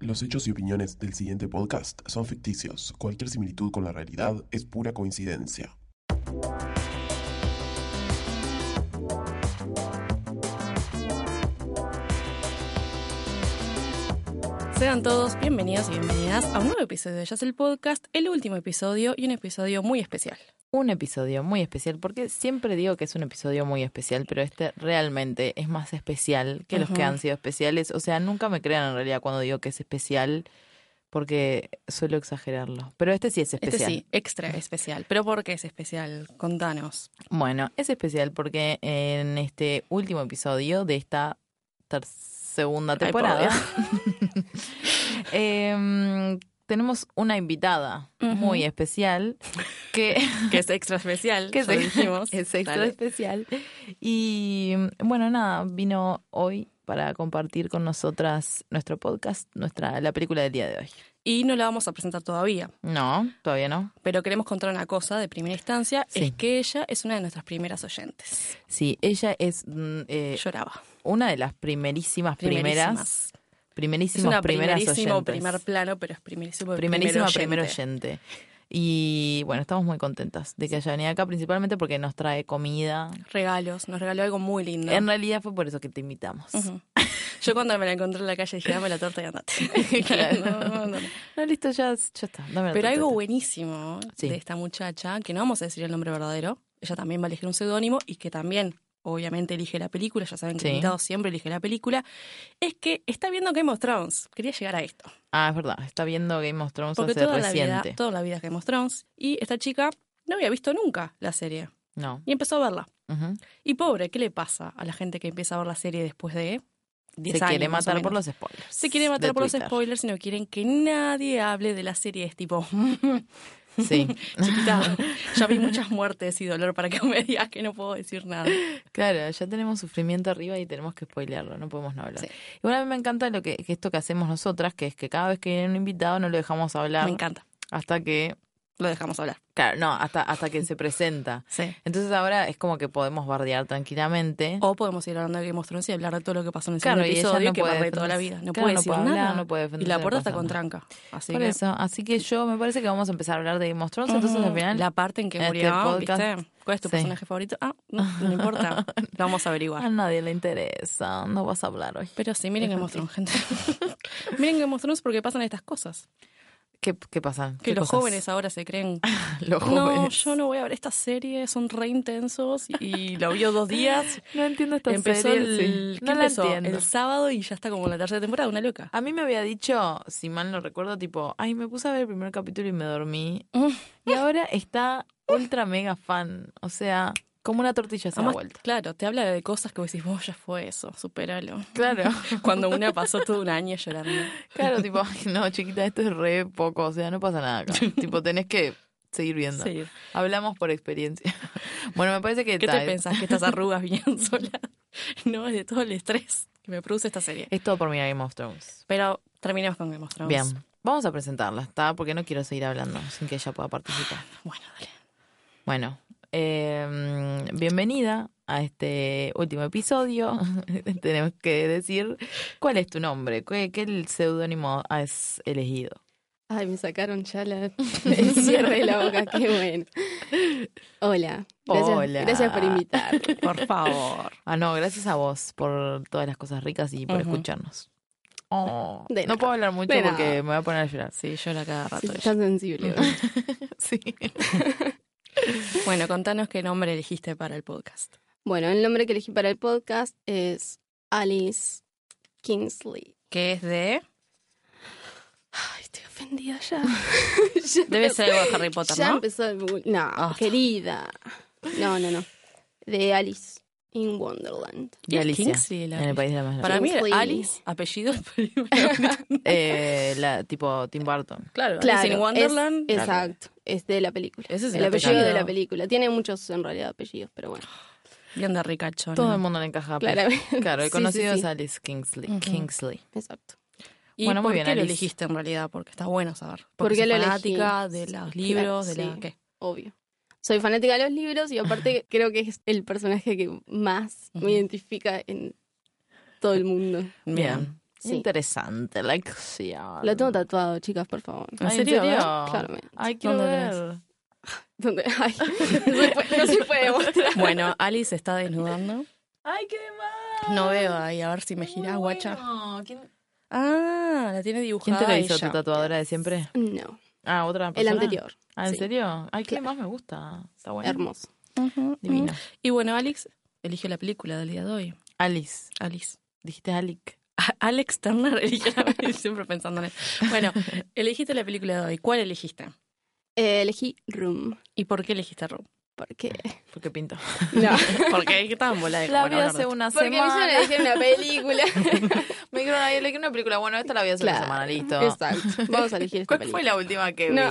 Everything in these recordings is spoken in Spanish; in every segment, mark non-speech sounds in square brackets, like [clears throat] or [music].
Los hechos y opiniones del siguiente podcast son ficticios. Cualquier similitud con la realidad es pura coincidencia. Sean todos bienvenidos y bienvenidas a un nuevo episodio de Jazz el Podcast, el último episodio y un episodio muy especial. Un episodio muy especial, porque siempre digo que es un episodio muy especial, pero este realmente es más especial que los que han sido especiales. O sea, nunca me crean en realidad cuando digo que es especial, porque suelo exagerarlo. Pero este sí es Este especial. sí, extra especial. ¿Pero por qué es especial? Contanos. Bueno, es especial porque en este último episodio de esta segunda Ay, temporada [laughs] em, tenemos una invitada muy especial que Que es extra especial, [laughs] que lo dijimos. [laughs] es extra Dale. especial. Y bueno, nada, vino hoy para compartir con nosotras nuestro podcast, nuestra la película del día de hoy. Y no la vamos a presentar todavía, No, todavía no. pero queremos contar una cosa de primera instancia, Sí. es que ella es una de nuestras primeras oyentes. Sí, ella es mm, eh, Lloraba. una de las primerísimas primeras, Primerísimas. Es una primeras primerísimo oyentes. primer plano, pero es primerísimo primerísima primer primer oyente. oyente. Y bueno, estamos muy contentas de que haya venido acá, principalmente porque nos trae comida. Regalos, nos regaló algo muy lindo. En realidad fue por eso que te invitamos. Yo cuando me la encontré en la calle dije, dame la torta y andate. [laughs] Claro. [laughs] No, no, no. No, listo, ya, ya está. dame la Pero algo torta. buenísimo Sí. de esta muchacha, que no vamos a decir el nombre verdadero, ella también va a elegir un seudónimo y que también obviamente elige la película, ya saben que Sí. el invitado siempre elige la película, es que está viendo Game of Thrones. Quería llegar a esto. Ah, es verdad, está viendo Game of Thrones Porque hace toda la, vida, reciente. toda la vida es Game of Thrones. Y esta chica no había visto nunca la serie. No. Y empezó a verla. Y pobre, ¿qué le pasa a la gente que empieza a ver la serie después de 10 Se años? quiere matar por los spoilers. Se quiere matar por los spoilers y no quieren que nadie hable de la serie. Es tipo, [laughs] [laughs] Sí, [laughs] chiquita, ya vi muchas muertes y dolor para que me digas que no puedo decir nada. claro, ya tenemos sufrimiento arriba y tenemos que spoilearlo, no podemos no hablar. Sí. Y bueno, a mí me encanta lo que, que esto que hacemos nosotras, que es que cada vez que viene un invitado no lo dejamos hablar Me encanta. hasta que, Lo dejamos hablar. claro, no, hasta, hasta que se presenta. [laughs] Sí. Entonces ahora es como que podemos bardear tranquilamente. O podemos ir hablando de Game of Thrones y hablar de todo lo que pasó en el Claro, segundo y ella episodio no que toda la vida. No Claro, puede no decir puede hablar, nada. no puede y la puerta está con tranca. Así Por que eso, así que yo me parece que vamos a empezar a hablar de Game of Thrones, entonces al final la parte en que este murió, podcast- ¿viste? ¿Cuál es tu Sí. personaje favorito? Ah, no, no importa. [laughs] Lo vamos a averiguar. a nadie le interesa, no vas a hablar hoy. Pero sí, miren Game of Thrones, gente. [laughs] miren Game of Thrones porque pasan estas cosas. ¿Qué, qué pasa? Que ¿Qué los cosas? jóvenes ahora se creen [laughs] Los No, jóvenes. yo no voy a ver esta serie, son re intensos y lo vio dos días. [laughs] No entiendo esta empezó serie, el, sí. ¿qué No la empezó? entiendo. el sábado y ya está como en la tercera temporada, una loca. A mí me había dicho, si mal no recuerdo, tipo, ay, me puse a ver el primer capítulo y me dormí. Mm. Y ahora está ultra mega fan. O sea, como una tortilla se Además, vuelta. claro, te habla de cosas que vos decís, vos ya fue eso, superalo. Claro. [laughs] Cuando una pasó todo un año llorando. Claro, tipo, ay, no, chiquita, esto es re poco. O sea, no pasa nada acá. [laughs] tipo, tenés que seguir viendo. Sí. Hablamos por experiencia. [laughs] bueno, me parece que ¿Qué te pensás? Que estas arrugas vinieron solas. No, es de todo el estrés que me produce esta serie. es todo por mirar Game of Thrones. Pero terminemos con Game of Thrones. Bien. Vamos a presentarla, ¿está? Porque no quiero seguir hablando sin que ella pueda participar. Bueno, dale. Bueno, eh, bienvenida a este último episodio. [laughs] Tenemos que decir cuál es tu nombre, qué, qué el seudónimo has elegido. Ay, me sacaron ya la, [laughs] [laughs] el cierre de la boca, qué bueno. Hola, gracias, Hola. gracias por invitarme. Por favor. Ah, no, gracias a vos por todas las cosas ricas y por escucharnos. Oh, no puedo hablar mucho porque me voy a poner a llorar. Sí, llora cada rato. Sí. Estás sensible. Sí. [laughs] Bueno, contanos qué nombre elegiste para el podcast. Bueno, el nombre que elegí para el podcast es Alice Kingsley. Que es de. Ay, estoy ofendida ya. [laughs] Ya Debe ser algo de Harry Potter, Ya ¿no? empezó el No, Ah. querida. No, no, no. De Alice in Wonderland. Y Es Alicia, Kingsley, la en el país de. Para mí, Kingsley. Alice, apellido. [laughs] [laughs] Eh, la, tipo Tim Burton. claro, Claro, Alice in Wonderland. es- exacto. Es de la película. Ese es el el apellido de la película. Tiene muchos en realidad apellidos, pero bueno. Bien de ricachón. Todo el mundo le encaja. pero- Claramente. Claro, el Sí, conocido sí, es. Alice Kingsley. Kingsley. Exacto. ¿Y Bueno, muy por bien, qué lo elegiste en realidad? Porque está bueno saber. ¿Por Porque qué elegí? fanática de los libros, de la... sí. ¿Qué? Obvio. Soy fanática de los libros y aparte [laughs] creo que es el personaje que más me identifica en todo el mundo. Bien. Sí. Interesante la acción. Lo tengo tatuado, chicas, por favor. ¿En Ay, serio? Claramente. Ay, quiero ¿Dónde ver. [laughs] ¿Dónde? Ay, no, se [laughs] puede, no se puede mostrar. Bueno, Alice se está desnudando. Ay, qué demás. No veo ahí, a ver si me gira, guacha. bueno. ¿Quién, Ah, la tiene quién dibujada te lo hizo ella. tu tatuadora de siempre? No, Ah, otra el persona. anterior. Ah, ¿en Sí. serio? Ay, qué Claro. más me gusta. Está bueno. Hermoso. Ujú, Divino. Y bueno, Alex eligió la película del día de hoy. Alice. Alice. Dijiste Alic. A- Alex Turner [laughs] eligió la película, siempre pensando en él. Bueno, elegiste la película de hoy. ¿Cuál elegiste? Eh, elegí Room. ¿Y por qué elegiste Room? Porque. [laughs] Porque pinto. No. [laughs] Porque estaba en bola de La vi hace una Porque me semana. hicieron elegir una [laughs] película. Me dijeron, ay, elegí una película. Bueno, esta la vi hace una Claro. semana, listo. Exacto. Vamos a elegir esta ¿Cuál fue la última que vi? No.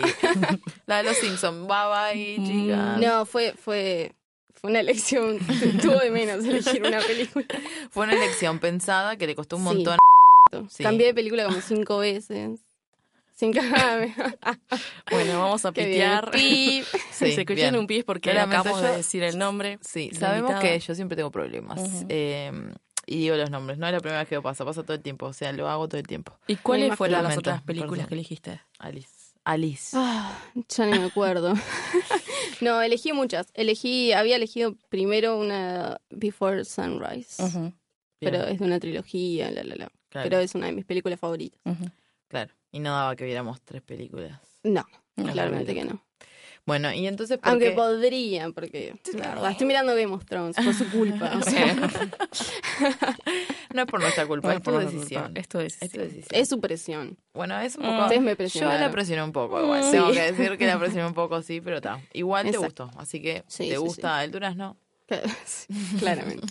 la de los Simpsons. Bye bye, chicas. No, fue, fue, fue una elección. Tuvo de menos elegir una película. Fue una elección pensada que le costó un Sí. montón. Sí. Cambié de película como cinco veces. Cinco [laughs] Bueno, vamos a pitear. Pip. [laughs] Sí, si se escuchan bien. un pis porque acabamos yo- de decir el nombre. Sí, sabemos que yo siempre tengo problemas. Eh, y digo los nombres. No es la primera vez que me pasa, pasa todo el tiempo. O sea, lo hago todo el tiempo. ¿Y cuáles fueron las otras películas perdón. que elegiste? Alice. Alice. Ah, ya ni me acuerdo. [laughs] no, elegí muchas. Elegí, había elegido primero una Before Sunrise. Pero es de una trilogía, la, la, la. claro, Pero es una de mis películas favoritas. claro. Y no daba que viéramos tres películas. No, No, claramente que no. Bueno, y entonces, ¿por Aunque qué? podría, porque la verdad, estoy mirando Game of Thrones por su culpa. [laughs] o sea, No es por nuestra culpa, es tu por nuestra decisión. culpa, Es tu Es tu decisión. es su presión. Bueno, es un Mm. poco... Ustedes me Yo presionaron. la presioné un poco, igual. Sí. Tengo que decir que la [laughs] presioné un poco, sí, pero está. Igual te gustó, así que Sí, te sí, gusta el durazno. [laughs] Claramente.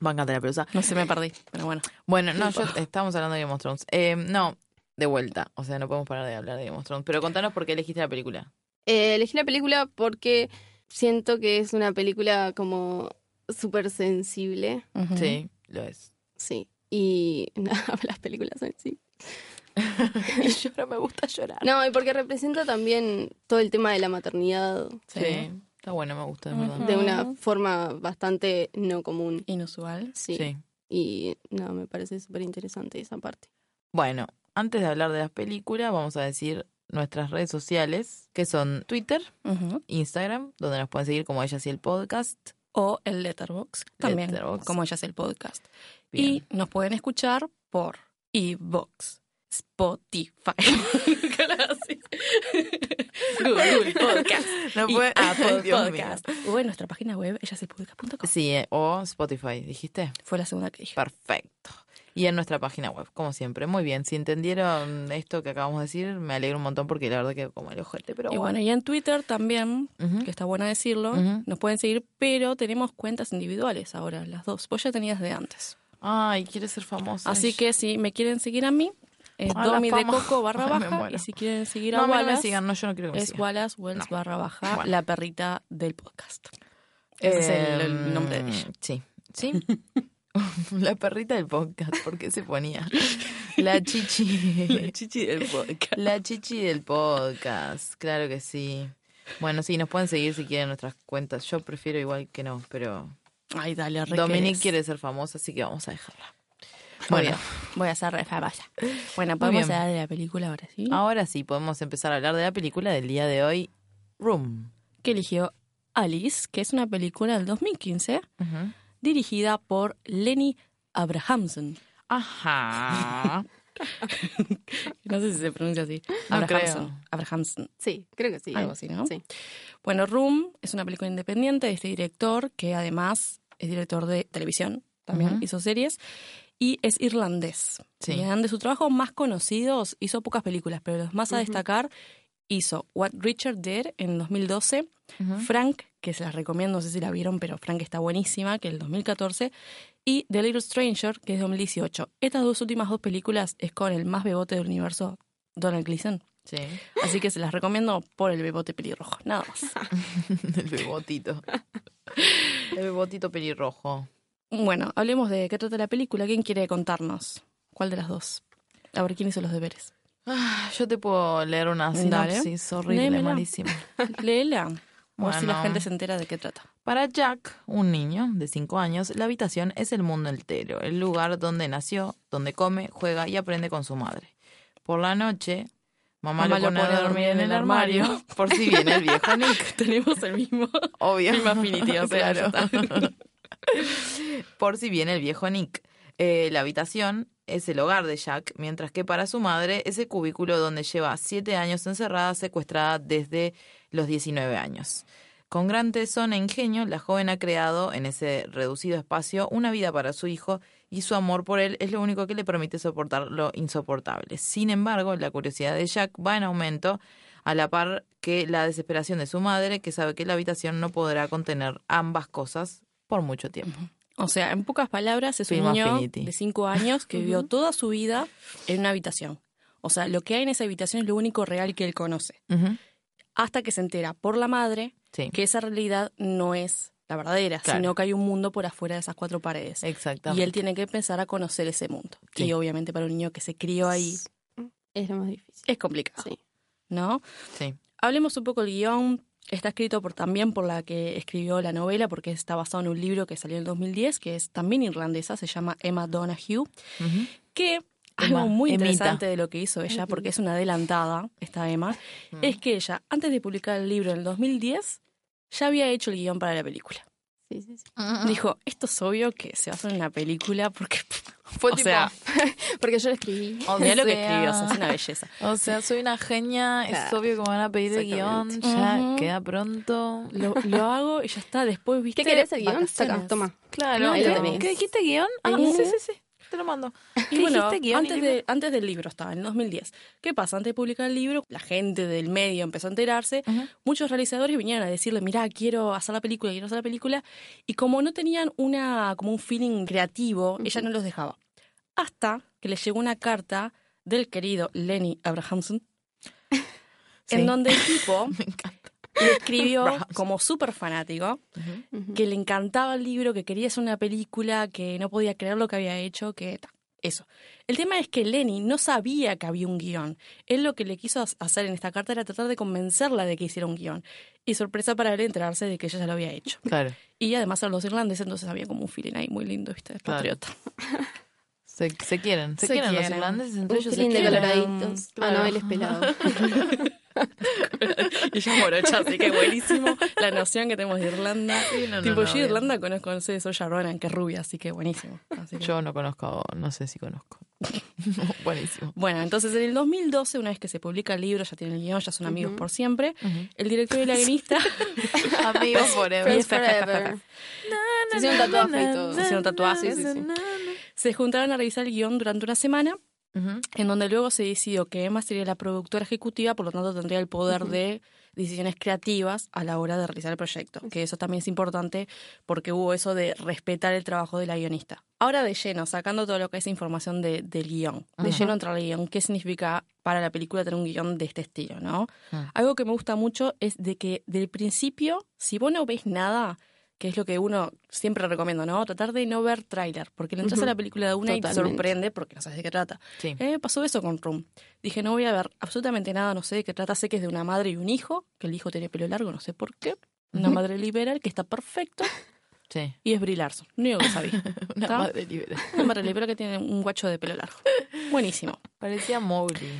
Bancate la pelusa. No se me perdí, pero bueno. Bueno, no, yo [laughs] estamos hablando de Game of Thrones. Eh, no, de vuelta. O sea, no podemos parar de hablar de Game of Thrones. Pero contanos por qué elegiste la película. Eh, elegí la película porque siento que es una película como súper sensible. Sí, lo es. Sí. Y [laughs] nada, las películas en sí. y [laughs] llora, me gusta llorar. No, y porque representa también todo el tema de la maternidad Sí. Está bueno, me gusta, de verdad. De una forma bastante no común. Inusual. Sí. Sí. Y no, me parece súper interesante esa parte. Bueno, antes de hablar de las películas, vamos a decir nuestras redes sociales, que son Twitter. Instagram, donde nos pueden seguir como ella y el podcast. O el Letterbox, también, Letterboxd. como ella hace el podcast. Bien. Y nos pueden escuchar por Evox, Spotify. [laughs] [laughs] Google [laughs] Podcast No y puede- Apple Dios mío. Podcast. O en nuestra página web, ellaselpodcast.com. Sí, eh, o Spotify, ¿dijiste? Fue la segunda que dije. Perfecto. Y en nuestra página web, como siempre. Muy bien, si entendieron esto que acabamos de decir, me alegro un montón porque la verdad que como el ojete, pero Y bueno, y en Twitter también, que está bueno decirlo, nos pueden seguir, pero tenemos cuentas individuales ahora, las dos. Vos ya tenías de antes. Ay, quiere ser famosa. Así que si me quieren seguir a mí, es Ah, la Domi de. Coco barra [laughs] baja. Y si quieren seguir no, a mí no me sigan, no, yo no quiero que me es sigan. Wallace Wells No. barra baja, Bueno. la perrita del podcast. Ese es el, el nombre de ella. Sí, sí. [laughs] la perrita del podcast, ¿por qué se ponía? [laughs] La chichi. chichi del podcast. La chichi del podcast, claro que sí. Bueno, sí, nos pueden seguir si quieren nuestras cuentas. Yo prefiero igual que no, pero Ay, dale, Dominique quiere ser famosa, así que vamos a dejarla. Muy Bueno, bien. Voy a hacer re famosa. Bueno, podemos bien. hablar de la película ahora, ¿sí? ahora sí podemos empezar a hablar de la película del día de hoy, Room. Que eligió Alice, que es una película del 2015 Ujú. dirigida por Lenny Abrahamson. Ajá. [laughs] No sé si se pronuncia así. No Abrahamson. creo. Abrahamson. Sí, creo que sí. Algo así, ¿no? Sí. Bueno, Room es una película independiente de este director, que además es director de televisión, también Ujú. hizo series, y es irlandés. Sí. De sus trabajos más conocidos hizo pocas películas, pero los más a destacar hizo What Richard Did en 2012, Ujú. Frank, que se las recomiendo, no sé si la vieron, pero Frank está buenísima, que es el 2014, y The Little Stranger, que es 2018. Estas dos últimas dos películas es con el más bebote del universo, Donald Gleason. Sí, Así que se las recomiendo por el bebote pelirrojo, nada más. [laughs] el bebotito. El bebotito pelirrojo. Bueno, hablemos de qué trata la película. ¿Quién quiere contarnos? ¿Cuál de las dos? A ver, ¿quién hizo los deberes? Ah, yo te puedo leer una Dale. sinopsis horrible, Léemela. malísima. [laughs] Léela. A ver si la Bueno. gente se entera de qué trata. Para Jack, un niño de 5 años, la habitación es el mundo entero, el lugar donde nació, donde come, juega y aprende con su madre. Por la noche, mamá, Mamá lo pone a dormir en el armario, por si viene el viejo [laughs] Nick. Tenemos el mismo. Obvio. Misma [laughs] o ya Claro. Por si viene el viejo Nick. Eh, la habitación es el hogar de Jack, mientras que para su madre es el cubículo donde lleva siete años encerrada, secuestrada desde los 19 años. Con gran tesón e ingenio, la joven ha creado en ese reducido espacio una vida para su hijo y su amor por él es lo único que le permite soportar lo insoportable. Sin embargo, la curiosidad de Jack va en aumento a la par que la desesperación de su madre, que sabe que la habitación no podrá contener ambas cosas por mucho tiempo. O sea, en pocas palabras, es un niño Affinity. de 5 años que [laughs] vivió toda su vida en una habitación. O sea, lo que hay en esa habitación es lo único real que él conoce. Hasta que se entera por la madre Sí, que esa realidad no es la verdadera, Claro. sino que hay un mundo por afuera de esas cuatro paredes. exactamente. Y él tiene que empezar a conocer ese mundo. Sí. Y obviamente para un niño que se crió ahí Es lo más difícil. es complicado, Sí. ¿no? Sí. Hablemos un poco del guion. Está escrito por, también por la que escribió la novela, porque está basado en un libro que salió en el 2010, que es también irlandesa, se llama Emma Donahue, Ujú. que Emma, algo muy Emita. interesante de lo que hizo ella, porque es una adelantada, esta Emma, Mm. es que ella, antes de publicar el libro en el 2010, ya había hecho el guion para la película. Sí, sí, sí. Dijo, esto es obvio que se va a hacer en una película porque... Fue o tipo, sea, [laughs] Porque yo lo escribí. o mira lo que sea, escribió, o sea, es una belleza. [laughs] O sea, soy una genia, es obvio que me van a pedir el guion, ya queda pronto. Lo, lo hago y ya está, después, ¿viste? ¿Qué querés el guion? Saca, toma. Claro, ¿qué. ¿qué dijiste guion? Ah, Ujú. sí, sí, sí, te lo mando. Y [laughs] ¿Qué bueno, guion antes, de, antes del libro estaba, en el 2010. ¿Qué pasa? Antes de publicar el libro, la gente del medio empezó a enterarse. Muchos realizadores vinieron a decirle, mirá, quiero hacer la película, quiero hacer la película. Y como no tenían una como un feeling creativo, ella no los dejaba. Hasta que les llegó una carta del querido Lenny Abrahamson, Sí. en donde el tipo [laughs] le escribió como súper fanático que le encantaba el libro, que quería hacer una película, que no podía creer lo que había hecho, que ta, eso. El tema es que Lenny no sabía que había un guion. Él lo que le quiso ha- hacer en esta carta era tratar de convencerla de que hiciera un guion. Y sorpresa para él enterarse de que ella ya lo había hecho. Claro, Y además eran los irlandeses, entonces había como un feeling ahí muy lindo, ¿viste? De Claro. [laughs] se, se quieren, se, Se quieren, los irlandeses entre Un ellos. de quieren. coloraditos. Ah, Claro. no, él es pelado. [laughs] y ella morocha, así que buenísimo la noción que tenemos de Irlanda. Sí, no, no, tipo, no, yo. Irlanda conozco, no sé, Soya Ronan, que es rubia, así que buenísimo. Así que- Yo no conozco, no sé si conozco. [laughs] Buenísimo. Bueno, entonces en el 2012, una vez que se publica el libro, ya tienen el guion, ya son amigos por siempre, el director y la guionista [laughs] Amigos forever. Forever. Se hicieron tatuaje y todo. Se hicieron tatuajes, sí, sí. Se juntaron a revisar el guion durante una semana, en donde luego se decidió que Emma sería la productora ejecutiva, por lo tanto tendría el poder de decisiones creativas a la hora de realizar el proyecto, que eso también es importante porque hubo eso de respetar el trabajo de la guionista. Ahora de lleno, sacando todo lo que es información de- del guion, de Ajá. lleno entrar al guion, ¿qué significa para la película tener un guion de este estilo, no? Ah. Algo que me gusta mucho es de que del principio, si vos no ves nada, que es lo que uno siempre recomiendo, ¿no? Tratar de no ver tráiler, porque le entras a la película de una y te sorprende porque no sabes de qué trata. Sí. Eh, pasó eso con Room. Dije, no voy a ver absolutamente nada, no sé de qué trata. Sé que es de una madre y un hijo, que el hijo tiene pelo largo, no sé por qué. Una madre liberal que está perfecto Sí. y es Brie Larson. Lo único que sabía. [laughs] Una madre liberal. Una madre liberal que tiene un guacho de pelo largo. Buenísimo. Parecía Mowgli.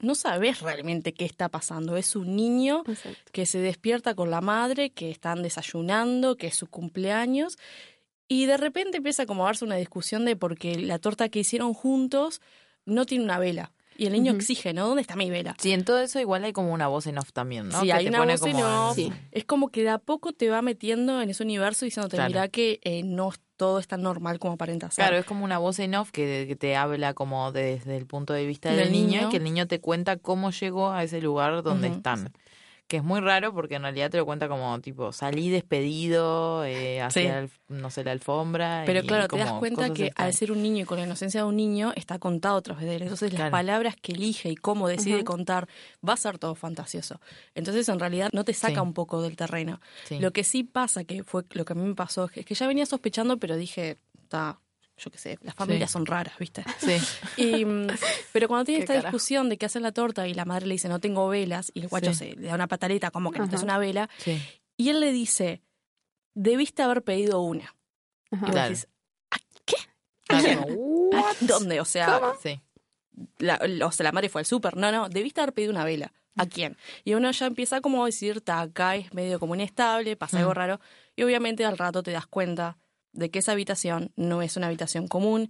No sabes realmente qué está pasando. Es un niño Exacto. que se despierta con la madre, que están desayunando, que es su cumpleaños, y de repente empieza como a darse una discusión de porque la torta que hicieron juntos no tiene una vela. Y el niño exige, ¿no? ¿Dónde está mi vela? Sí, en todo eso igual hay como una voz en off también, ¿no? Sí, Que hay te una pone voz en off. Sí. Es como que de a poco te va metiendo en ese universo diciéndote, Claro. mira que eh, no todo es tan normal como aparenta ser. Claro, es como una voz en off que, que te habla como desde el punto de vista del, Del niño, niño. y que el niño te cuenta cómo llegó a ese lugar donde están. Que es muy raro porque en realidad te lo cuenta como tipo salí despedido eh, hacia el- no sé la alfombra. Pero y claro, te das cuenta que al ser un niño y con la inocencia de un niño, está contado a través de él. Entonces las palabras que elige y cómo decide contar va a ser todo fantasioso. Entonces en realidad no te saca Sí. un poco del terreno. Sí. Lo que sí pasa, que fue lo que a mí me pasó, es que ya venía sospechando, pero dije, está, yo qué sé, las familias son raras, ¿viste? Sí. [laughs] Y, mm, pero cuando tiene Qué esta carajo. discusión de que hacen la torta y la madre le dice no tengo velas y el guacho Sí. se le da una pataleta como que no Ajá. una vela Sí. y él le dice debiste haber pedido una. Ajá. Y vos Claro. ¿a qué? Claro, como, ¿A ¿Dónde? O sea, Sí. la, o sea, la madre fue al súper. No, no, debiste haber pedido una vela. ¿A quién? Y uno ya empieza como a decir, "Ta, acá es medio como inestable, pasa algo Mm. raro. Y obviamente al rato te das cuenta de que esa habitación no es una habitación común,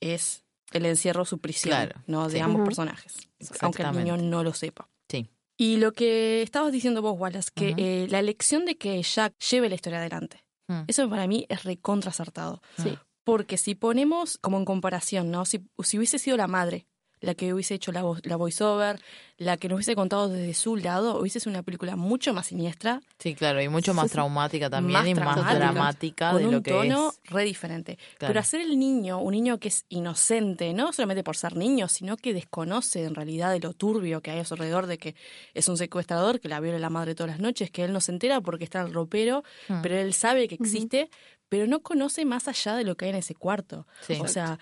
es el encierro, su prisión, Claro, ¿no? De sí. ambos personajes. Aunque el niño no lo sepa. Sí. Y lo que estabas diciendo vos, Wallace, que eh, la elección de que Jack lleve la historia adelante, Mm. eso para mí es recontra acertado. Sí. Porque si ponemos como en comparación, ¿no? Si, si hubiese sido la madre la que hubiese hecho la, vo- la voiceover, la que nos hubiese contado desde su lado, hubiese sido una película mucho más siniestra, Sí, claro, y mucho más traumática también Más y más dramática con de un lo que tono es. re diferente. Claro. Pero hacer el niño, un niño que es inocente, no solamente por ser niño, sino que desconoce en realidad de lo turbio que hay a su alrededor, de que es un secuestrador, que la viola la madre todas las noches, que él no se entera porque está en el ropero, Mm. pero él sabe que existe, pero no conoce más allá de lo que hay en ese cuarto. Sí. O sea,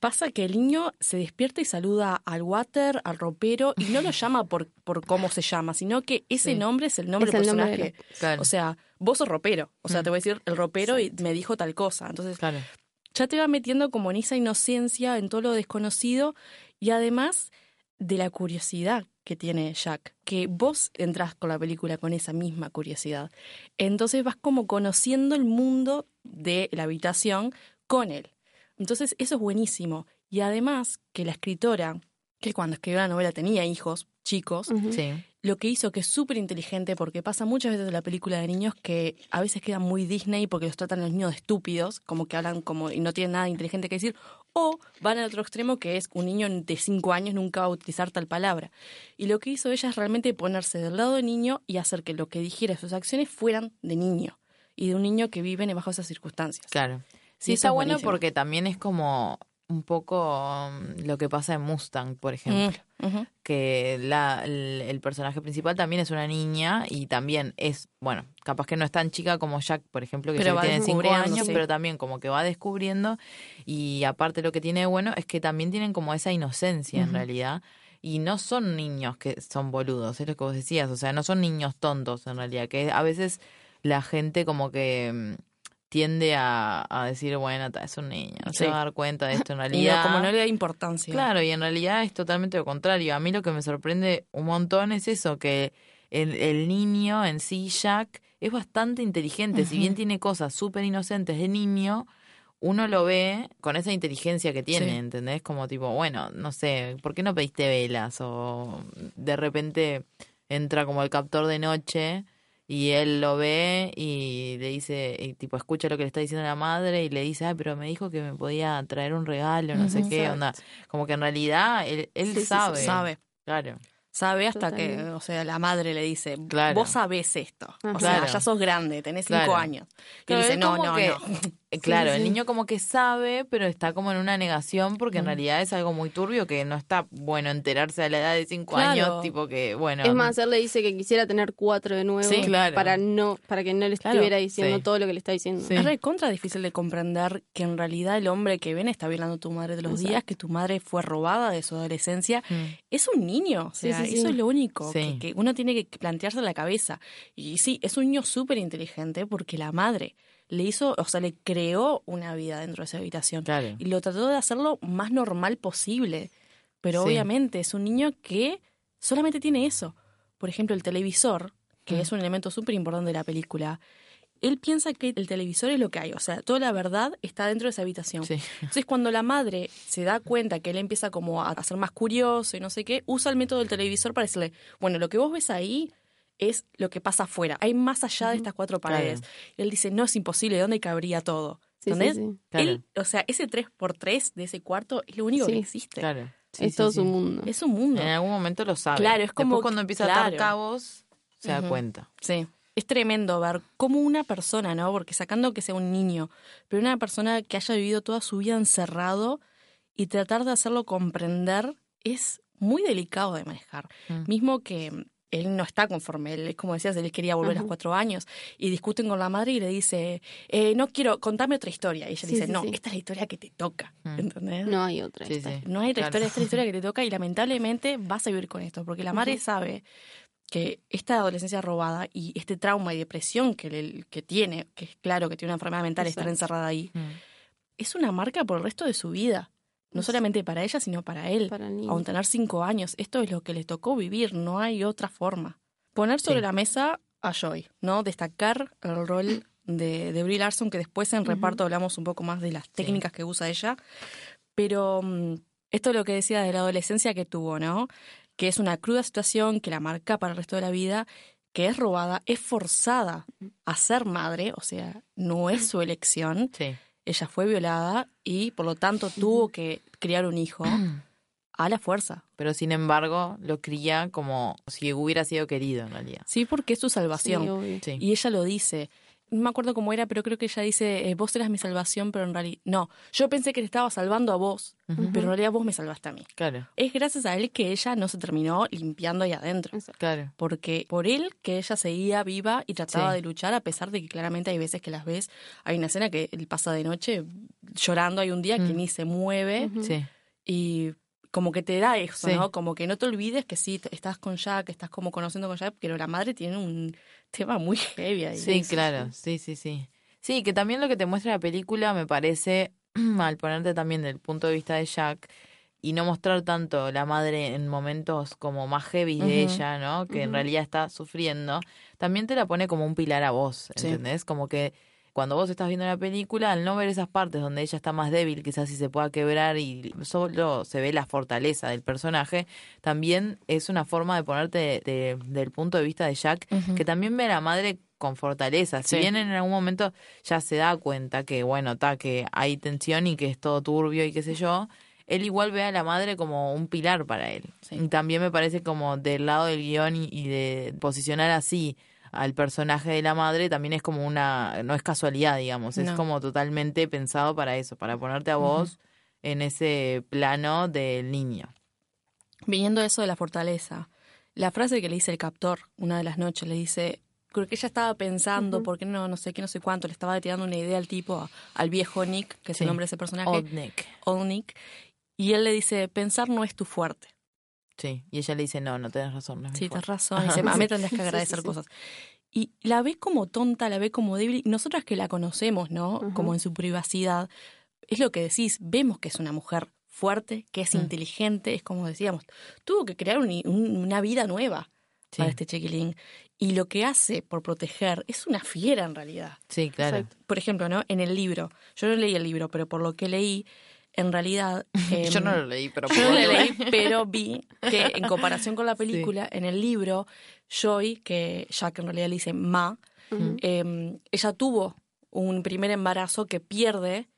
pasa que el niño se despierta y saluda al water, al ropero, y no lo [laughs] llama por, por cómo se llama, sino que ese Sí. nombre es el nombre Es del nombre personaje. Claro, O sea, vos sos ropero. O sea, Mm. te voy a decir el ropero y me dijo tal cosa. Entonces, claro. ya te va metiendo como en esa inocencia, en todo lo desconocido y además de la curiosidad que tiene Jack, que vos entras con la película con esa misma curiosidad. Entonces vas como conociendo el mundo de la habitación con él. Entonces eso es buenísimo. Y además que la escritora, que cuando escribió la novela tenía hijos chicos. Sí. lo que hizo que es súper inteligente, porque pasa muchas veces en la película de niños que a veces quedan muy Disney porque los tratan a los niños de estúpidos, como que hablan como y no tienen nada inteligente que decir, o van al otro extremo que es un niño de 5 años nunca va a utilizar tal palabra. Y lo que hizo ella es realmente ponerse del lado del niño y hacer que lo que dijera sus acciones fueran de niño y de un niño que vive bajo esas circunstancias. Claro. Sí, está es bueno porque también es como un poco um, lo que pasa en Mustang, por ejemplo. Mm, ujú. que la, el, el personaje principal también es una niña y también es, bueno, capaz que no es tan chica como Jack, por ejemplo, que ya tiene cinco años, sí. pero también como que va descubriendo y aparte lo que tiene de bueno es que también tienen como esa inocencia en realidad y no son niños que son boludos, es lo que vos decías, o sea, no son niños tontos en realidad, que a veces la gente como que mm, tiende a, a decir, bueno, ta, es un niño, no se va a dar cuenta de esto en [laughs] Y no, realidad. como no le da importancia. Claro, y en realidad es totalmente lo contrario. A mí lo que me sorprende un montón es eso, que el, el niño en sí, Jack, es bastante inteligente. Si bien tiene cosas súper inocentes de niño, uno lo ve con esa inteligencia que tiene, Sí. ¿entendés? Como tipo, bueno, no sé, ¿por qué no pediste velas? O de repente entra como el captor de noche y él lo ve y le dice, y tipo, escucha lo que le está diciendo la madre y le dice, ay, pero me dijo que me podía traer un regalo, no sé qué, onda. Como que en realidad él, él Sí, sí, sí, sabe. Sabe. Claro. Sabe hasta que, o sea, la madre le dice, Claro. vos sabés esto. O sea, Claro. ya sos grande, tenés cinco Claro. años. Y él dice, no, no, que- no. [laughs] Eh, Claro, sí, el niño como que sabe, pero está como en una negación porque en Mm. realidad es algo muy turbio que no está bueno enterarse a la edad de cinco Claro. años, tipo que, bueno. Es más, él le dice que quisiera tener cuatro de nuevo Sí, claro. para no para que no le Claro. estuviera diciendo Sí. todo lo que le está diciendo. Sí. Es recontra difícil de comprender que en realidad el hombre que ven está violando a tu madre de los Exacto. días, que tu madre fue robada de su adolescencia. Mm. Es un niño, o sea, sí, sí. eso es lo único Sí. que, que uno tiene que plantearse en la cabeza. Y sí, es un niño súper inteligente porque la madre le hizo, o sea, le creó una vida dentro de esa habitación. Claro. y lo trató de hacerlo más normal posible. Pero Sí. obviamente es un niño que solamente tiene eso. Por ejemplo, el televisor, que Mm. es un elemento súper importante de la película, él piensa que el televisor es lo que hay. O sea, toda la verdad está dentro de esa habitación. Sí. Entonces, cuando la madre se da cuenta que él empieza como a ser más curioso y no sé qué, usa el método del televisor para decirle, bueno, lo que vos ves ahí es lo que pasa afuera. Hay más allá de estas cuatro Claro. paredes. Y él dice, no es imposible, ¿dónde cabría todo? Sí, ¿Entendés? sí. Claro. Él, o sea, ese 3x3 de ese cuarto es lo único Sí. que existe. Claro. Sí, es sí, todo sí. su mundo. Es un mundo. En algún momento lo sabe. Claro, es como Después cuando empieza a atar cabos, se da cuenta. Sí. Es tremendo ver cómo una persona, ¿no? Porque sacando que sea un niño, pero una persona que haya vivido toda su vida encerrado y tratar de hacerlo comprender es muy delicado de manejar. Mm. Mismo que él no está conforme, él, como decías, él quería volver a los cuatro años y discuten con la madre y le dice, eh, no quiero, contame otra historia. Y ella Sí, dice, sí, no, sí. esta es la historia que te toca, Mm. ¿entendés? No hay otra. Sí, esta. sí. No hay otra Claro. historia, esta es la historia [laughs] que te toca y lamentablemente vas a vivir con esto, porque la madre sabe que esta adolescencia robada y este trauma y depresión que, le- que tiene, que es claro que tiene una enfermedad mental, estar encerrada ahí, Mm. es una marca por el resto de su vida. No Sí. solamente para ella, sino para él. Para el niño. Aún tener cinco años, esto es lo que le tocó vivir, no hay otra forma. Poner sobre Sí. la mesa a Joy, ¿no? Destacar el rol de, de Brie Larson, que después en reparto hablamos un poco más de las técnicas que usa ella. Pero mm, esto es lo que decía de la adolescencia que tuvo, ¿no? Que es una cruda situación que la marca para el resto de la vida, que es robada, es forzada a ser madre, o sea, no es su elección. Sí. Ella fue violada y por lo tanto tuvo que criar un hijo [clears throat] a la fuerza. Pero sin embargo, lo cría como si hubiera sido querido en realidad. Sí, porque es su salvación. Sí. y ella lo dice. No me acuerdo cómo era, pero creo que ella dice, eh, vos eras mi salvación, pero en realidad... No, yo pensé que te estaba salvando a vos, pero en realidad vos me salvaste a mí. Claro, Es gracias a él que ella no se terminó limpiando ahí adentro. Claro. Porque por él que ella seguía viva y trataba Sí. de luchar, a pesar de que claramente hay veces que las ves. Hay una escena que él pasa de noche llorando, hay un día que Mm. ni se mueve. Sí. y como que te da eso, Sí. ¿no? Como que no te olvides que sí, estás con Jack, estás como conociendo con Jack, pero la madre tiene un tema muy heavy ahí. Sí, claro, sí, sí, sí. Sí, que también lo que te muestra la película me parece, [clears throat] al ponerte también del punto de vista de Jack y no mostrar tanto la madre en momentos como más heavy de ella, ¿no? Que en realidad está sufriendo, también te la pone como un pilar a vos, Sí. ¿entendés? Como que cuando vos estás viendo la película, al no ver esas partes donde ella está más débil, quizás si se pueda quebrar y solo se ve la fortaleza del personaje, también es una forma de ponerte de- de- del punto de vista de Jack, que también ve a la madre con fortaleza. Si Sí. bien en algún momento ya se da cuenta que, bueno, está, que hay tensión y que es todo turbio y qué sé yo, él igual ve a la madre como un pilar para él. Sí. Y también me parece como del lado del guion y, y de posicionar así al personaje de la madre también es como una, no es casualidad, digamos, es No. como totalmente pensado para eso, para ponerte a vos en ese plano del niño. Viniendo a eso de la fortaleza, la frase que le dice el captor una de las noches, le dice, creo que ella estaba pensando, Ujú. ¿por qué no, no sé qué, no sé cuánto? Le estaba tirando una idea al tipo, al viejo Nick, que es Sí. el nombre de ese personaje, Old Nick. Old Nick, y él le dice, pensar no es tu fuerte. Sí, y ella le dice, no, no tenés razón. No es Sí, fuerte". tienes razón. Dice, a mí tendrías que [laughs] sí, agradecer sí. cosas. Y la ve como tonta, la ve como débil. Y nosotras que la conocemos, ¿no? Como en su privacidad, es lo que decís, vemos que es una mujer fuerte, que es Mm. inteligente, es como decíamos, tuvo que crear un- un- una vida nueva Sí, para este chiquilín. Y lo que hace por proteger es una fiera en realidad. sí, claro. Por ejemplo, ¿no? En el libro, yo no leí el libro, pero por lo que leí, en realidad... [laughs] Yo em, no lo leí, pero yo no puedo la leí, [laughs] pero vi que en [laughs] comparación con la Sí. película, en el libro, Joy, que Jack en realidad le dice Ma, eh, ella tuvo un primer embarazo que pierde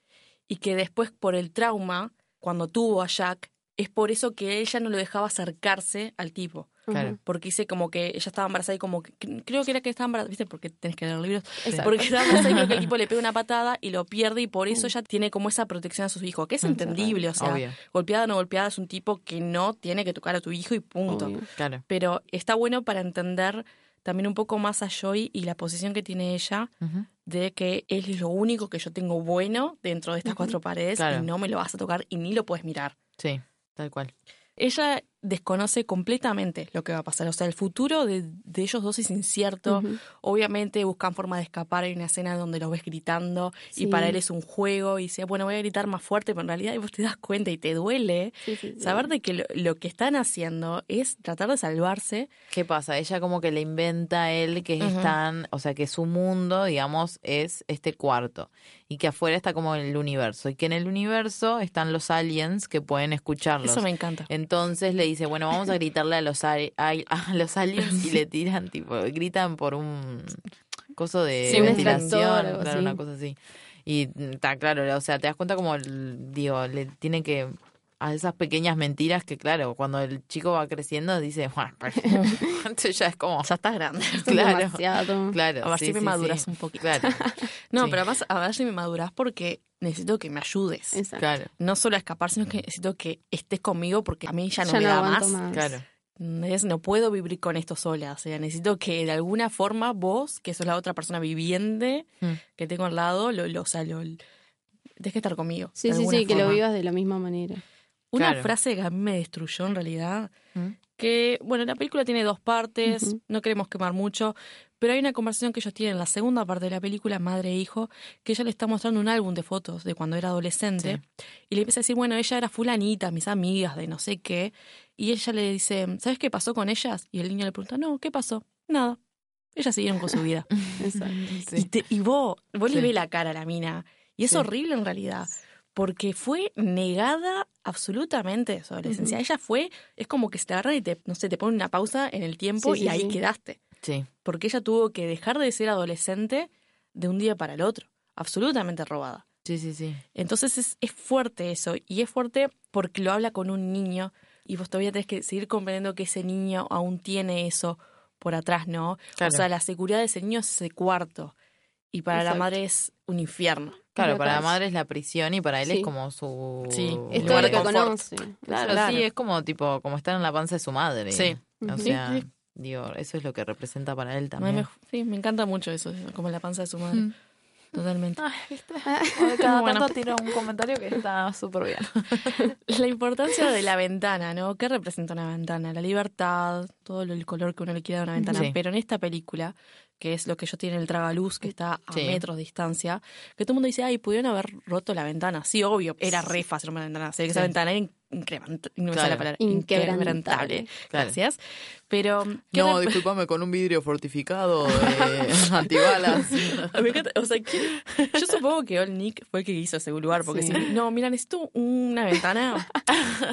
y que después por el trauma, cuando tuvo a Jack, es por eso que ella no lo dejaba acercarse al tipo. Claro. Porque dice como que ella estaba embarazada y como que, creo que era que estaba embarazada, ¿viste? Porque tenés que leer libros. Exacto. Porque estaba embarazada y creo que el tipo le pega una patada y lo pierde y por eso ella tiene como esa protección a sus hijos, que es entendible, o sea, Obvio, golpeada o no golpeada es un tipo que no tiene que tocar a tu hijo y punto. Obvio. claro. Pero está bueno para entender también un poco más a Joy y la posición que tiene ella de que él es lo único que yo tengo bueno dentro de estas cuatro paredes Claro. y no me lo vas a tocar y ni lo puedes mirar. Sí, tal cual. Ella desconoce completamente lo que va a pasar. O sea, el futuro de, de ellos dos es incierto. Obviamente buscan forma de escapar. Hay una escena donde lo ves gritando y para él es un juego. Y dice, bueno, voy a gritar más fuerte, pero en realidad vos te das cuenta y te duele Sí, sí, sí. saber de que lo, lo que están haciendo es tratar de salvarse. ¿Qué pasa? Ella como que le inventa a él que están, o sea, que su mundo, digamos, es este cuarto y que afuera está como el universo y que en el universo están los aliens que pueden escucharlos. Eso me encanta. Entonces le dice, bueno, vamos a gritarle a los, ali- a, a los aliens y le tiran, tipo, gritan por un coso de Sí, un ventilación, claro, así. una cosa así. Y mm, está claro, o sea, te das cuenta como, digo, le tiene que a esas pequeñas mentiras que, claro, cuando el chico va creciendo dice, bueno, entonces [laughs] [laughs] ya es como, Ya estás grande. [laughs] claro, Demasiado. claro. A ver sí, si me maduras sí. un poquito. Claro, No, pero además, a ver si me maduras porque necesito que me ayudes. Exacto. claro, No solo a escapar, sino que necesito que estés conmigo porque a mí ya no Ya me no da más. más. claro. Es- no puedo vivir con esto sola. O sea, necesito que de alguna forma vos, que sos la otra persona viviente Mm. que tengo al lado, lo, lo, o sea, lo, tenés que estar conmigo. Sí, sí, sí, que lo vivas de la misma manera. Una Claro. frase que a mí me destruyó en realidad ¿Mm? que, bueno, la película tiene dos partes, no queremos quemar mucho, pero hay una conversación que ellos tienen en la segunda parte de la película, madre e hijo, que ella le está mostrando un álbum de fotos de cuando era adolescente y le empieza a decir, bueno, ella era fulanita, mis amigas, de no sé qué, y ella le dice, ¿sabes qué pasó con ellas? Y el niño le pregunta, no, ¿qué pasó? Nada. Ellas siguieron con su vida. [laughs] Exacto. Y, te- y vos, vos le Sí. ves la cara a la mina. Y es horrible en realidad. Porque fue negada absolutamente de su adolescencia. Ella fue, es como que se te agarran y te, no sé, te ponen una pausa en el tiempo Sí, y sí, ahí sí. quedaste. Sí, Porque ella tuvo que dejar de ser adolescente de un día para el otro. Absolutamente robada. sí, sí, sí. Entonces es, es fuerte eso. Y es fuerte porque lo habla con un niño. Y vos todavía tenés que seguir comprendiendo que ese niño aún tiene eso por atrás, ¿no? Claro. O sea, la seguridad de ese niño es ese cuarto. Y para la madre es un infierno. Claro, para la madre es la prisión y para él es como su Sí, Es lugar todo lo de que confort. conoce. Claro, Claro. sí, es como tipo, como estar en la panza de su madre. Sí. O sea, Sí, sí. digo, eso es lo que representa para él también. me- sí, me encanta mucho eso, como la panza de su madre. Mm. Totalmente. Ay, ¿viste? [laughs] Cada Bueno. tanto tiro un comentario que está súper bien. [laughs] La importancia de la ventana, ¿no? ¿Qué representa una ventana? La libertad, todo lo- el color que uno le quiera dar a una ventana. Sí. Pero en esta película, que es lo que yo tiene el tragaluz, que está a Sí. metros de distancia, que todo el mundo dice, ay, pudieron haber roto la ventana. Sí, obvio, era re fácil romper la ventana. Se ve que esa ventana era incrementable. No Claro. la palabra. Inquebrantable. Inquebrantable. Claro. Gracias. Pero. ¿qué No, discúlpame, con un vidrio fortificado de [laughs] antibalas. Me encanta, o sea, ¿quién- yo supongo que Olnik fue el que hizo ese lugar, porque Sí. si no, mira, necesito una ventana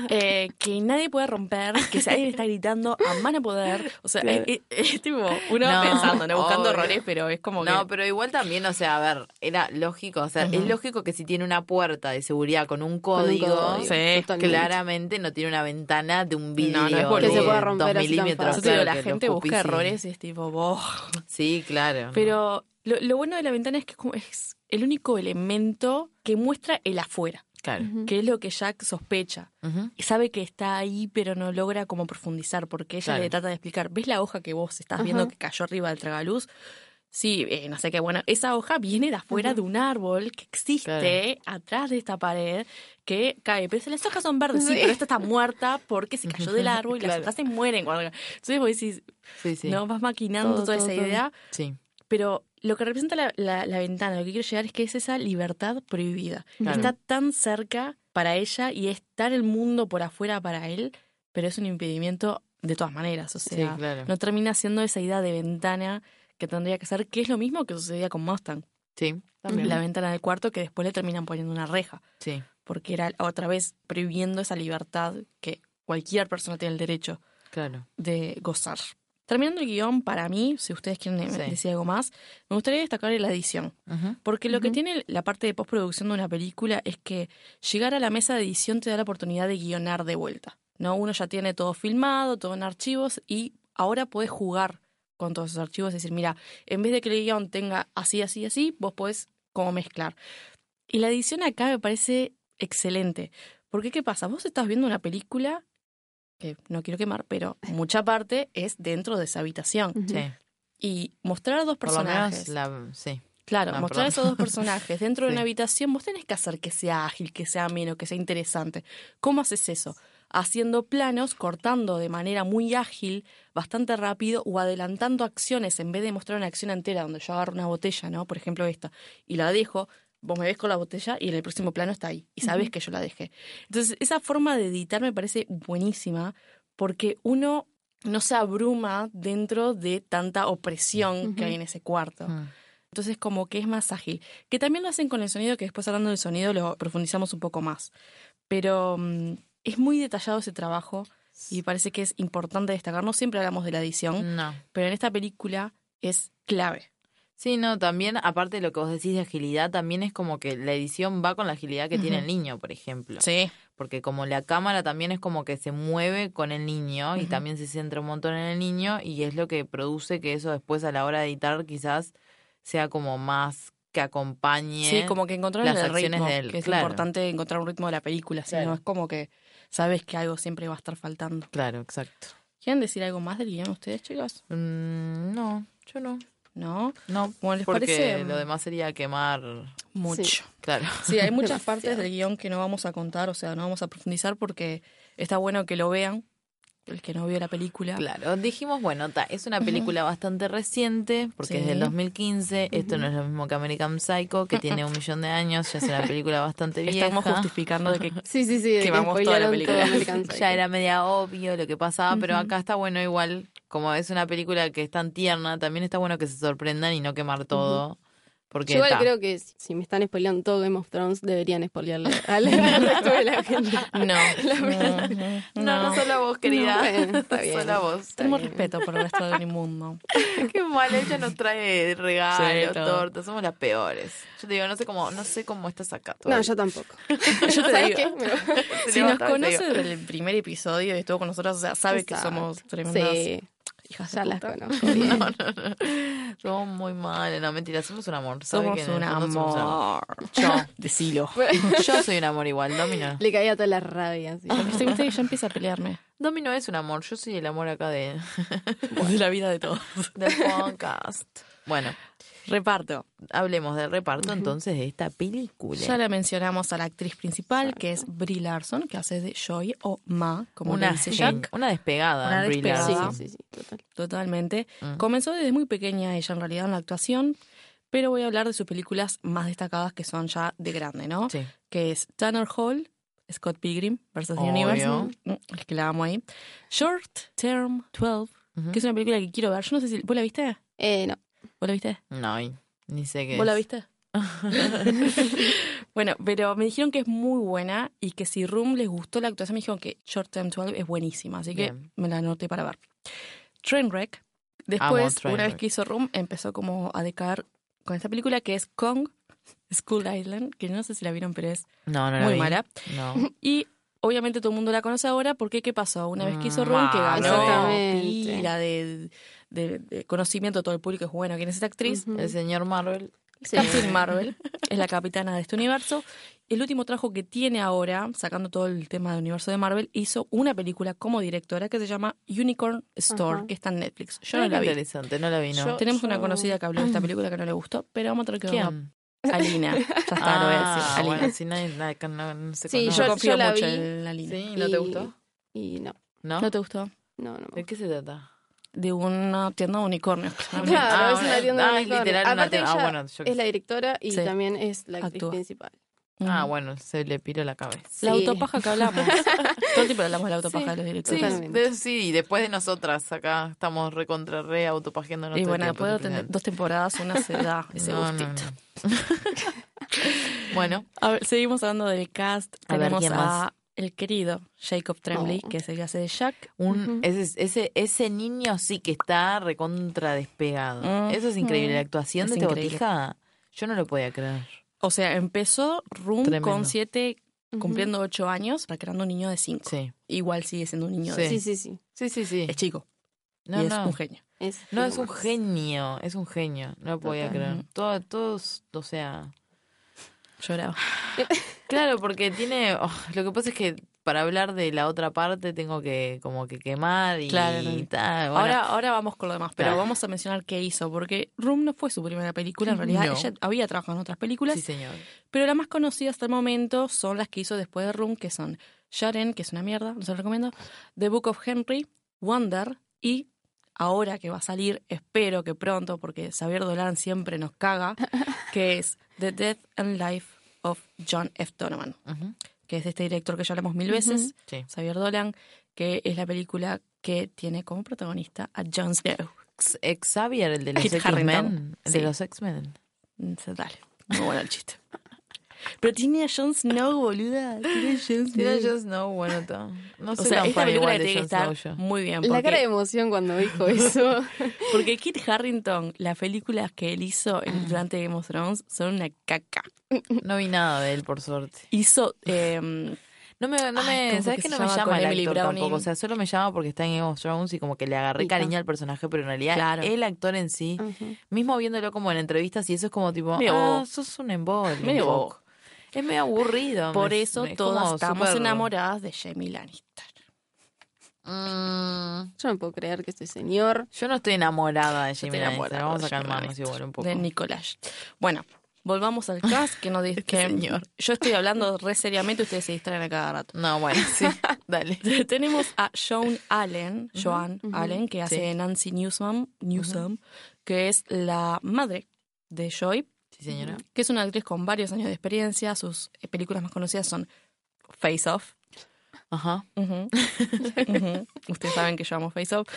eh, que nadie pueda romper, que si alguien está gritando a mano poder, o sea, Claro. es, es- es tipo, uno No, pensando, ¿no? Buscando obvio. errores, pero es como No, que... pero igual también, o sea, a ver, era lógico, o sea, es lógico que si tiene una puerta de seguridad con un Con un código, Sí, totalmente. Claramente no tiene una ventana de un vidrio No, no es de se pueda romper dos así tan milímetros. Claro, la que gente busca errores y es tipo, boh. Sí, claro. Pero lo, lo bueno de la ventana es que es como- es el único elemento que muestra el afuera, Claro. Que es lo que Jack sospecha. Sabe que está ahí, pero no logra como profundizar, porque ella Claro. le trata de explicar, ¿ves la hoja que vos estás viendo que cayó arriba del tragaluz? Sí, eh, no sé qué, bueno, esa hoja viene de afuera de un árbol que existe atrás de esta pared que cae, pero las hojas son verdes, sí, Sí. pero esta está muerta porque se cayó del árbol y las hojas se mueren. Cuando... Entonces vos decís, Sí, sí. no, vas maquinando Todo, toda todo, esa todo. idea, Sí. pero lo que representa la, la- la ventana, lo que quiero llegar es que es esa libertad prohibida. Claro. Está tan cerca para ella y está el mundo por afuera para él, pero es un impedimento de todas maneras. O Sí, sea, claro. no termina siendo esa idea de ventana que tendría que ser, que es lo mismo que sucedía con Mustang. Sí, también. La ventana del cuarto que después le terminan poniendo una reja, Sí, porque era otra vez prohibiendo esa libertad que cualquier persona tiene el derecho claro. de gozar. Terminando el guion, para mí, si ustedes quieren Sí. decir algo más, me gustaría destacar la edición. Porque lo que tiene la parte de postproducción de una película es que llegar a la mesa de edición te da la oportunidad de guionar de vuelta. ¿no? Uno ya tiene todo filmado, todo en archivos y ahora podés jugar con todos esos archivos. Es decir, mira, en vez de que el guion tenga así, así, así, vos podés como mezclar. Y la edición acá me parece excelente. Porque, ¿qué pasa? Vos estás viendo una película que no quiero quemar, pero mucha parte es dentro de esa habitación. Sí. Y mostrar a dos Por lo personajes. menos la... Sí. Claro, mostrar a perdón. esos dos personajes dentro de [laughs] una habitación, vos tenés que hacer que sea ágil, que sea ameno, que sea interesante. ¿Cómo haces eso? Haciendo planos, cortando de manera muy ágil, bastante rápido, o adelantando acciones en vez de mostrar una acción entera donde yo agarro una botella, ¿no? Por ejemplo, esta, y la dejo, vos me ves con la botella y en el próximo plano está ahí, y sabes que yo la dejé. Entonces, esa forma de editar me parece buenísima, porque uno no se abruma dentro de tanta opresión que hay en ese cuarto. Mm. Entonces como que es más ágil. Que también lo hacen con el sonido, que después hablando del sonido lo profundizamos un poco más. Pero mm, es muy detallado ese trabajo y parece que es importante destacar. No siempre hablamos de la edición, No. pero en esta película es clave. Sí, no, también, aparte de lo que vos decís de agilidad, también es como que la edición va con la agilidad que tiene el niño, por ejemplo. Sí. Porque como la cámara también es como que se mueve con el niño y también se centra un montón en el niño y es lo que produce que eso después a la hora de editar quizás sea como más que acompañe. Sí, como que encontrar las el acciones ritmo, de él, que es claro. importante encontrar un ritmo de la película, si no Claro. es como que sabes que algo siempre va a estar faltando. Claro, exacto. ¿Quieren decir algo más del guion ustedes, chicos? Mm, no, yo no. ¿No? No, Bueno, ¿les porque parece? lo demás sería quemar. Mucho. Claro. Sí, hay muchas partes [laughs] del guion que no vamos a contar, o sea, no vamos a profundizar porque está bueno que lo vean el que no vio la película. Claro, dijimos, bueno, ta, es una película bastante reciente, porque es del 2015, esto no es lo mismo que American Psycho, que tiene un millón de años, ya es una película bastante [laughs] vieja. Estamos justificando de que [laughs] Sí, sí, sí. de Que que vamos toda la película. todo American Psycho. ya era media obvio lo que pasaba, pero acá está bueno igual, como es una película que es tan tierna, también está bueno que se sorprendan y no quemar todo. Porque Yo igual ta, creo que si si me están spoileando todo Game of Thrones, deberían spoilearle [laughs] al, resto de la gente. no. [laughs] No, no, solo a vos, querida. No, [laughs] está bien. Solo a vos. Tenemos respeto por el resto del mundo. Qué mal, ella nos trae regalos, Sí, tortas, somos las peores. Yo te digo, no sé cómo, no sé cómo estás acá. No, yo tampoco. Yo te ¿Sabes digo, qué? Si nos conoce desde el primer episodio y estuvo con nosotros, o sea, sabe que Exacto. somos tremendas Sí, hijas ya las puta. conozco [laughs] bien. No, no, no. Somos muy malas. No, mentira, somos un amor. ¿sabe Somos un fondo somos un amor. Yo. [laughs] Decilo. [laughs] Yo soy un amor igual, Domino. Le caía toda la rabia. así. Viste, viste que ya empieza a pelearme. Domino es un amor, yo soy el amor acá de, De la vida de todos. del podcast. Bueno, Reparto. hablemos del reparto entonces de esta película. Ya la mencionamos a la actriz principal, que es Brie Larson, que hace de Joy o Ma, como una, le dice Jack. una despegada. Una Brie despegada. Larson. sí, sí, sí, total. Totalmente. Comenzó desde muy pequeña ella en realidad en la actuación, pero voy a hablar de sus películas más destacadas que son ya de grande, ¿no? Sí. Que es Tanner Hall, Scott Pilgrim versus The Obvio. Universe, mm, es que la amo ahí. Short Term 12, Ujú. que es una película que quiero ver. Yo no sé si... ¿Vos la viste? Eh, no. ¿Vos la viste? No, ni sé qué ¿Vos la es. viste? [laughs] bueno, pero me dijeron que es muy buena y que si Room les gustó la actuación, me dijeron que Short Term 12 es buenísima, así que Bien. me la anoté para ver. Trainwreck. Después, una vez Trainwreck. que hizo Room, empezó como a decaer con esta película que es Kong, School Island, que no sé si la vieron, pero es No, no la muy mala. No. [laughs] Y obviamente todo el mundo la conoce ahora porque ¿qué pasó? Una vez que hizo Room, que ganó pila de, de- de conocimiento de todo el público, es bueno, ¿quién es esta actriz? El señor Marvel. Sí. Captain [laughs] Marvel es la capitana de este universo. El último trabajo que tiene ahora, sacando todo el tema del universo de Marvel, hizo una película como directora que se llama Unicorn Store, Ajá. que está en Netflix. Yo Ah, no la vi. interesante, no la vi, no. Yo- Tenemos una conocida que habló de esta película que no le gustó, pero vamos a tener que verla. ¿Quién? Alina. [laughs] Ya está, lo voy a decir. Ah, Alina. bueno, si nadie, nadie- no, no se Sí, yo yo- confío la mucho vi. en Alina. Sí, ¿no te Y- gustó? Y no. ¿No? ¿No te gustó? No, no. ¿De qué se trata? De una tienda de unicornios. claramente. Claro, Ah, es una tienda ah, de literal una Aparte tienda- ah, bueno, yo es la directora y Sí. también es la actriz Actúa. principal. Ah, bueno, se le piró la cabeza. La Sí. autopaja que hablamos. [laughs] Todo el tiempo hablamos de la autopaja Sí, de los Sí, directores. De- sí, y después de nosotras acá estamos recontra re autopajeándonos. Y bueno, después de tener dos temporadas, una se da [laughs] ese No, gustito. no. [laughs] bueno, A ver, seguimos hablando del cast. A ver, Tenemos ¿quién a más? El querido Jacob Tremblay, Oh. que es el que hace de Jack. un, ese, ese, ese niño sí que está recontra despegado. Eso es increíble. La actuación Es de increíble. Tebotija, yo no lo podía creer. O sea, empezó Room Tremendo. con siete, cumpliendo ocho años, para creando un niño de cinco. Sí, Igual sigue siendo un niño Sí. de Sí, sí, sí. sí, sí. sí. Es chico. No, y es no. un genio. Es No, es un genio, es un genio. No lo podía creer. Todo, todos, o sea... Lloraba. [laughs] Claro, porque tiene... oh, lo que pasa es que para hablar de la otra parte tengo que como que quemar y, Claro, tal. Bueno, Ahora, ahora vamos con lo demás, pero Claro. vamos a mencionar qué hizo, porque Room no fue su primera película, en realidad No. ella había trabajado en otras películas, sí, señor. pero las más conocidas hasta el momento son las que hizo después de Room, que son Sharon, que es una mierda, no se lo recomiendo, The Book of Henry, Wonder y ahora que va a salir, espero que pronto, porque Xavier Dolan siempre nos caga, que es The Death and Life of John F. Donovan, que es de este director que ya hablamos mil veces, Sí. Xavier Dolan, que es la película que tiene como protagonista a Jon Snow. Xavier, el de los X-Men. Harington. El Sí. de los X-Men. Mm, Dale, muy bueno el chiste. [laughs] Pero tiene a Jon Snow, boluda. Tiene a Jon Snow. Tiene Jon Snow, bueno, está. No o soy sea, tan esta fan película igual de tiene que Jon estar Snow yo. muy bien. La Porque, cara de emoción cuando dijo eso. [laughs] porque Kit Harrington, las películas que él hizo durante Game of Thrones son una caca. No vi nada de él, por suerte. Hizo. em, No me, no Ay, me, ¿cómo ¿sabes que No me llama? el Emily actor Browning. tampoco. O sea, solo me llama porque está en Game of Thrones y como que le agarré cariño al personaje, pero en realidad Claro. el actor en sí, mismo viéndolo como en entrevistas y eso es como tipo, Medio ah, bobo. sos un Medio bobo. Es medio aburrido. por me- eso es todas estamos enamoradas de Jamie Lannister. Mm, Yo no puedo creer que este señor. yo no estoy enamorada de Jamie Lannister. Vamos de a calmarnos igual un poco. De Nicolás. Bueno, volvamos al cast, que no dice [laughs] Este que señor. yo estoy hablando re seriamente, ustedes se distraen a cada rato. No, bueno, sí, [laughs] dale. [laughs] Tenemos a Joan Allen, Joan Allen, que hace Sí. Nancy Newsom, Newsom que es la madre de Joy, Sí, señora. que es una actriz con varios años de experiencia. Sus eh, películas más conocidas son Face Off. Ajá. Ujú. [laughs] Ujú. Ustedes saben que yo amo Face Off.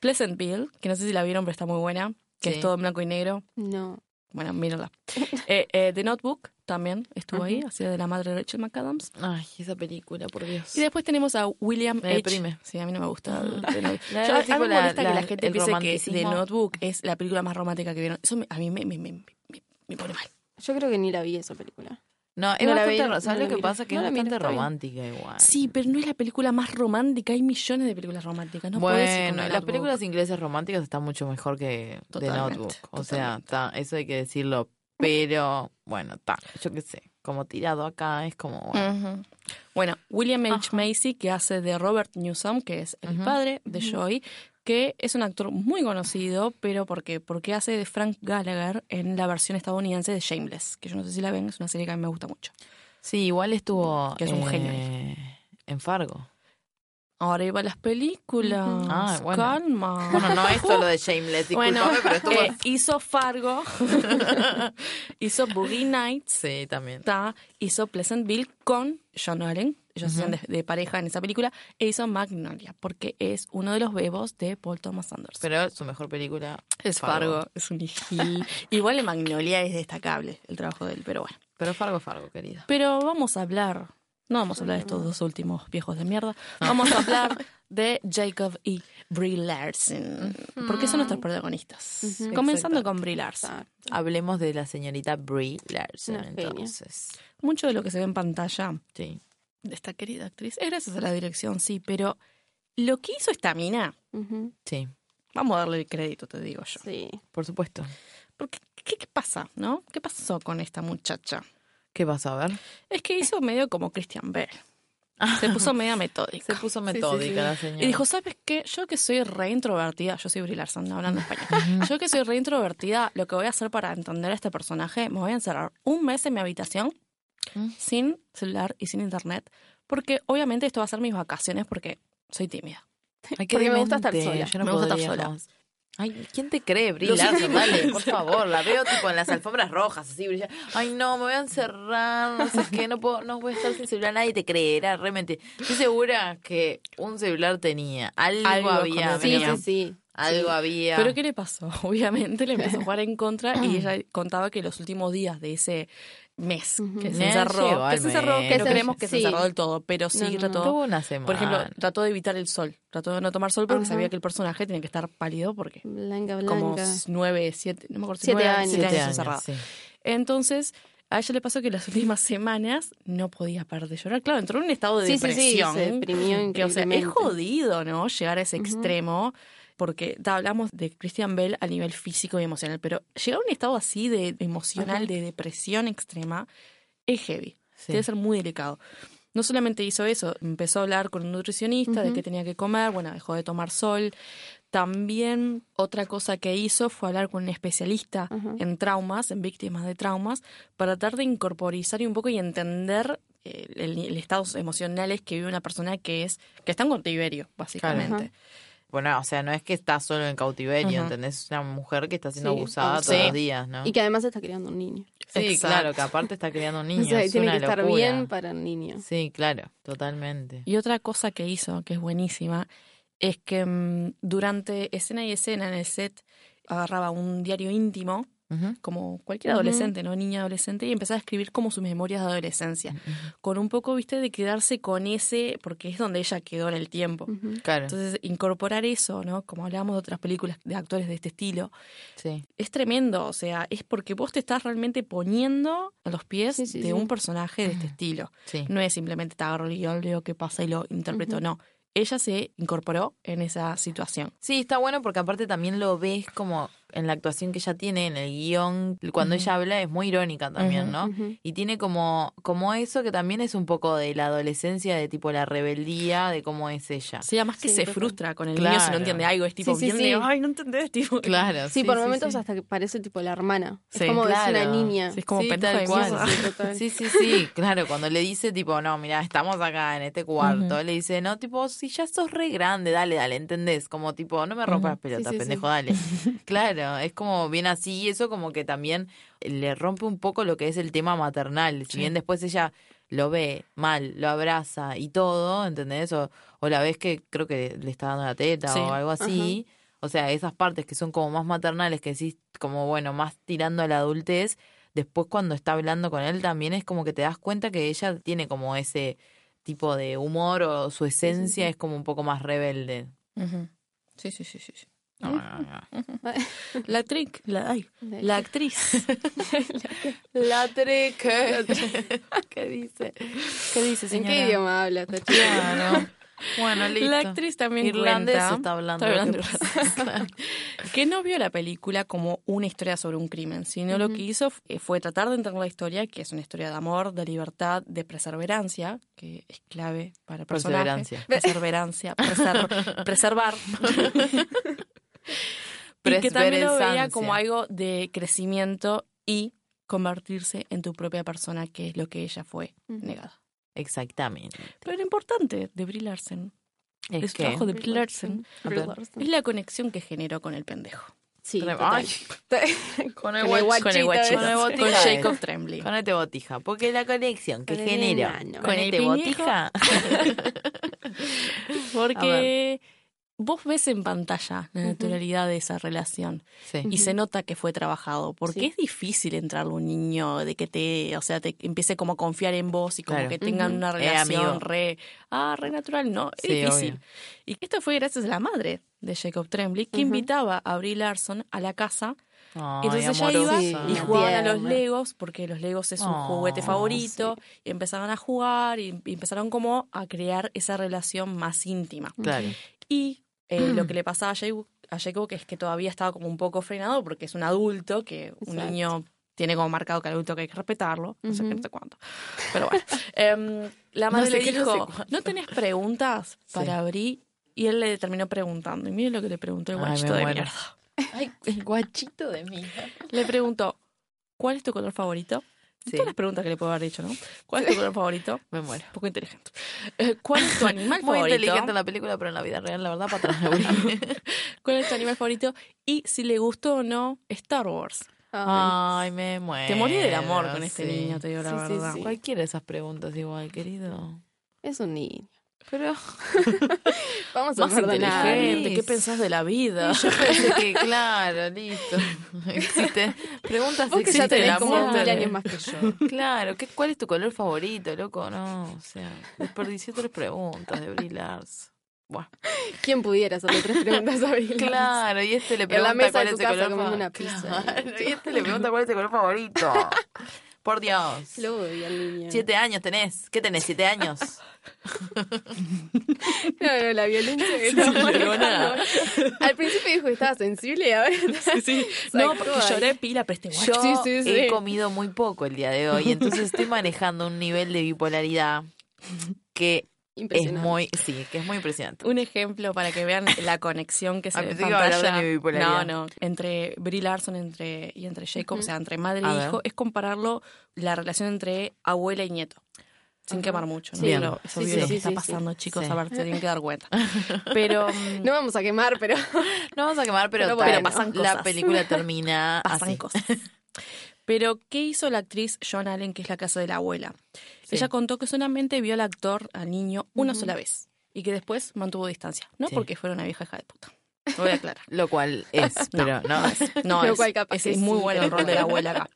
Pleasantville, que no sé si la vieron, pero está muy buena, que Sí. es todo en blanco y negro. No. Bueno, mírenla. [laughs] Eh, eh, The Notebook también estuvo ahí, hacía de la madre de Rachel McAdams. Ay, esa película, por Dios. Y después tenemos a William Me H. deprime. Sí, a mí no me gusta. La- Yo- a mí me la- molesta que la- la gente piense que The. Notebook es la película más romántica que vieron. Eso me- a mí me, me, me, me- pone mal. Yo creo que ni la vi esa película. No, es No la bastante, vi, ¿sabes no lo que pasa? Que No es miro, bastante romántica igual. Sí, pero no es la película más romántica. Hay millones de películas románticas. No bueno, las Notebook. películas inglesas románticas están mucho mejor que The Notebook. O sea, eso hay que decirlo. Pero, bueno, está, yo qué sé, como tirado acá es como, bueno, William H. Macy, que hace de Robert Newsom, que es el padre de Joy, que es un actor muy conocido, pero ¿por qué? Porque hace de Frank Gallagher en la versión estadounidense de Shameless, que yo no sé si la ven, es una serie que a mí me gusta mucho. Sí, igual estuvo Que es un genio eh, en Fargo. Ahora iba las películas. Ah, bueno. Calma. Bueno, no es solo de Shameless, Bueno, pero estuvo... eh, hizo Fargo, [laughs] hizo Boogie Nights, Sí, también. ta, hizo Pleasantville con John Allen, ellos hacían de, de pareja en esa película, e hizo Magnolia, porque es uno de los bebos de Paul Thomas Anderson. Pero su mejor película es Fargo, es un hijil. Igual en Magnolia es destacable el trabajo de él, pero bueno. Pero Fargo, Fargo, querida. Pero vamos a hablar, no vamos a hablar de estos dos últimos viejos de mierda, vamos a hablar [laughs] de Jacob y Brie Larson, porque son nuestros protagonistas. Comenzando con Brie Larson. Hablemos de la señorita Brie Larson, entonces. Mucho de lo que se ve en pantalla Sí. De esta querida actriz es gracias a la dirección, sí, pero lo que hizo esta mina. Sí, vamos a darle el crédito, te digo yo. Sí. por supuesto. Porque, ¿qué, qué pasa, no? ¿Qué pasó con esta muchacha? ¿Qué vas a ver? Es que hizo medio como Christian Bell. Se puso media [laughs] metódica. Se puso Sí, metódica sí, sí. la señora. Y dijo, ¿sabes qué? Yo que soy re introvertida, yo soy Brie Larson, hablando español. Yo que soy re introvertida, lo que voy a hacer para entender a este personaje, me voy a encerrar un mes en mi habitación Mm. sin celular y sin internet, porque obviamente esto va a ser mis vacaciones porque soy tímida. Ay, [laughs] Porque me gusta estar demente, sola. Yo no Me gusta estar sola. Ay, ¿quién te cree, últimos- Dale, por [laughs] favor. La veo tipo en las alfombras rojas, así brilla. Ay, no, me voy a encerrar, no sé qué, no puedo, no voy a estar sin celular, nadie te creerá, realmente. Estoy segura que un celular tenía, algo, Algo había, Sí, sí, sí. algo había. Pero ¿qué le pasó? [laughs] Obviamente le empezó a jugar en contra y ella contaba que los últimos días de ese mes que se encerró, llegó que se encerró, que no creemos que se encerró del todo, pero sí No, trató, Tuvo una semana. por ejemplo, trató de evitar el sol, trató de no tomar sol porque Ajá. sabía que el personaje tenía que estar pálido porque Blanca, blanca. como nueve, siete, no me acuerdo si Siete nueve, años. siete siete años encerrada. sí. Entonces, a ella le pasó que las [laughs] últimas semanas no podía parar de llorar. Claro, entró en un estado de Sí, sí, sí, depresión. se deprimió que, o sea, es jodido, ¿no? Llegar a ese extremo. Porque ta, hablamos de Christian Bell a nivel físico y emocional, pero llegar a un estado así de emocional, de depresión extrema, es heavy. Sí. Debe ser muy delicado. No solamente hizo eso, empezó a hablar con un nutricionista de qué tenía que comer, bueno, dejó de tomar sol. También otra cosa que hizo fue hablar con un especialista en traumas, en víctimas de traumas, para tratar de incorporizar y un poco y entender eh, el, el estados emocionales que vive una persona que es que está en cautiverio, básicamente. Bueno, o sea, no es que está solo en cautiverio. ¿entendés? Es una mujer que está siendo Sí, abusada sí. todos los días, ¿no? Y que además está criando un niño. Sí, Exacto. claro, que aparte está criando un [laughs] niño. o sea, es tiene una que estar locura. bien para el niño. Sí, claro, totalmente. Y otra cosa que hizo, que es buenísima, es que mm, durante escena y escena en el set agarraba un diario íntimo, Como cualquier adolescente, ¿no? Niña adolescente, y empezaba a escribir como sus memorias de adolescencia, con un poco, viste, de quedarse con ese, porque es donde ella quedó en el tiempo. Claro, Entonces, incorporar eso, ¿no? Como hablábamos de otras películas de actores de este estilo, sí. es tremendo. O sea, es porque vos te estás realmente poniendo a los pies Sí, sí, de sí. un personaje de este estilo. Sí. No es simplemente te agarro el guion, leo qué pasa y lo interpreto. No. Ella se incorporó en esa situación. Sí, está bueno porque aparte también lo ves como en la actuación que ella tiene, en el guion, cuando ella habla es muy irónica también, ¿no? Y tiene como, como eso que también es un poco de la adolescencia, de tipo la rebeldía, de cómo es ella. Sí, además que Sí, se total. frustra con el niño si Claro. no entiende algo. Es tipo, Sí, sí, bien ay, no entendés, tipo. Claro. Sí, por momentos sí. hasta que parece tipo la hermana. Sí, es como es una claro. niña. Sí, es como Sí, tal cual. Sí, total. Sí, sí, sí, claro, cuando le dice tipo, no, mira, estamos acá en este cuarto, le dice, no, tipo, si ya sos re grande, dale, dale, ¿entendés? Como tipo, no me rompas pelotas, Sí, sí, pendejo, dale. [laughs] claro, es como bien así y eso como que también le rompe un poco lo que es el tema maternal. Si bien después ella lo ve mal, lo abraza y todo, ¿entendés? O, o la ves que creo que le está dando la teta Sí. o algo así. O sea, esas partes que son como más maternales, que sí, como bueno, más tirando a la adultez, después cuando está hablando con él también es como que te das cuenta que ella tiene como ese tipo de humor o su esencia sí. es como un poco más rebelde. Sí, sí, sí. sí. No, no, no. [laughs] La actriz, la, ay, la actriz. [laughs] La treque. [laughs] ¿Qué dice? ¿Qué dice, ¿En señora? qué idioma habla esta chica? Bueno, listo. La actriz también Irlandés cuenta está hablando. está que. Claro. no vio la película como una historia sobre un crimen, sino lo que hizo f- fue tratar de entender la historia, que es una historia de amor, de libertad, de perseverancia, que es clave para el personaje. Perseverancia. Perseverancia, preser- preservar. [laughs] y que también lo veía como algo de crecimiento y convertirse en tu propia persona, que es lo que ella fue negada. Exactamente. Pero lo importante de Brie Larson, Es que... trabajo de Brie Larson, es la conexión que generó con el pendejo. Sí. Ay, [laughs] Con el el guach- guachito con el guachito. Con el Jacob. Tremblay. Con este botija. Porque la conexión que Con el genero enano. con Con el este piñejo. botija. [laughs] Porque vos ves en pantalla la naturalidad de esa relación Sí. y se nota que fue trabajado, porque Sí. es difícil entrarle a un niño de que te, o sea, te empiece como a confiar en vos y como Claro. que tengan una Eh, relación re, ah, re natural, no, es Sí, difícil. obvio. Y esto fue gracias a la madre de Jacob Tremblay que invitaba a Brie Larson a la casa Ay, entonces ella iba y jugaban a los. Legos, porque los Legos es Oh, juguete favorito, y empezaban a jugar y, y empezaron como a crear esa relación más íntima. Claro. Y eh, lo [clears throat] que le pasaba a Jacob, a Jacob, que es que todavía estaba como un poco frenado, porque es un adulto, que un niño tiene como marcado que el adulto que hay que respetarlo, no sé qué, Ujú. no sé cuánto. Pero bueno, [laughs] Em, la No madre sé le no dijo, sé ¿no, cuánto". tenés preguntas para abrir? Y él le terminó preguntando, y mire lo que le preguntó el Ay, guachito de mierda. [laughs] Ay, el guachito de mi hija. Le preguntó, ¿cuál es tu color favorito? Sí. Todas las preguntas que le puedo haber dicho, ¿no? ¿Cuál es tu color favorito? [laughs] Me muero. Un poco inteligente. Eh, ¿Cuál es tu animal [laughs] Muy favorito? inteligente en la película, pero en la vida real, la verdad, para. [laughs] ¿Cuál es tu animal favorito? Y si le gustó o no Star Wars. Ay, me muero. Te morí del amor con este sí. niño, te digo la Sí, sí, verdad. sí. Cualquiera de esas preguntas igual, querido. Es un niño. Pero [laughs] Vamos a Más perdonar. inteligente, ¿qué pensás de la vida? yo pensé que, claro, listo. [laughs] Existe. Preguntas Vos que ya existe tenés como amor. mil años más que yo. Claro, ¿qué, ¿cuál es tu color favorito, loco? No, o sea, desperdicié tres preguntas de Brie Larson. Bueno, ¿Quién pudiera hacerle tres preguntas a Brie Larson? claro, y este le pregunta cuál es tu el color comiendo fa- una pizza. Claro, y este le pregunta cuál es el color favorito. [laughs] Por Dios. Lo odio al niño. Siete años tenés. ¿Qué tenés? ¿Siete años? [laughs] No, no, la violencia que Sí. Al principio dijo que estaba sensible y ahora Sí, [laughs] No, porque lloré pila, pero este guacho. Yo Sí, sí, sí. he comido muy poco el día de hoy, entonces estoy manejando un nivel de bipolaridad que es Impresionante. muy, sí, que es muy impresionante. Un ejemplo para que vean la conexión que [laughs] se ve de pantalla. mi. No, no. Entre Brie Larson entre, y entre Jacob, o sea, entre madre e hijo, es compararlo la relación entre abuela y nieto. Sin quemar mucho, ¿no? Bien. Pero es Sí, lo que está pasando, chicos. A ver, se tienen que dar cuenta. [laughs] Pero No vamos a quemar, pero [laughs] No vamos a quemar, pero, Pero bueno, pasan la cosas. película termina pasan así. cosas. Pero, ¿qué hizo la actriz Joan Allen, que es la casa de la abuela? Sí. Ella contó que solamente vio al actor, al niño, una sola vez. Y que después mantuvo distancia. No Sí. porque fuera una vieja hija de puta. Lo voy a aclarar. [laughs] Lo cual es, [laughs] pero no, es. No, [laughs] Lo es, cual capaz es que muy sí. bueno el rol de la abuela acá.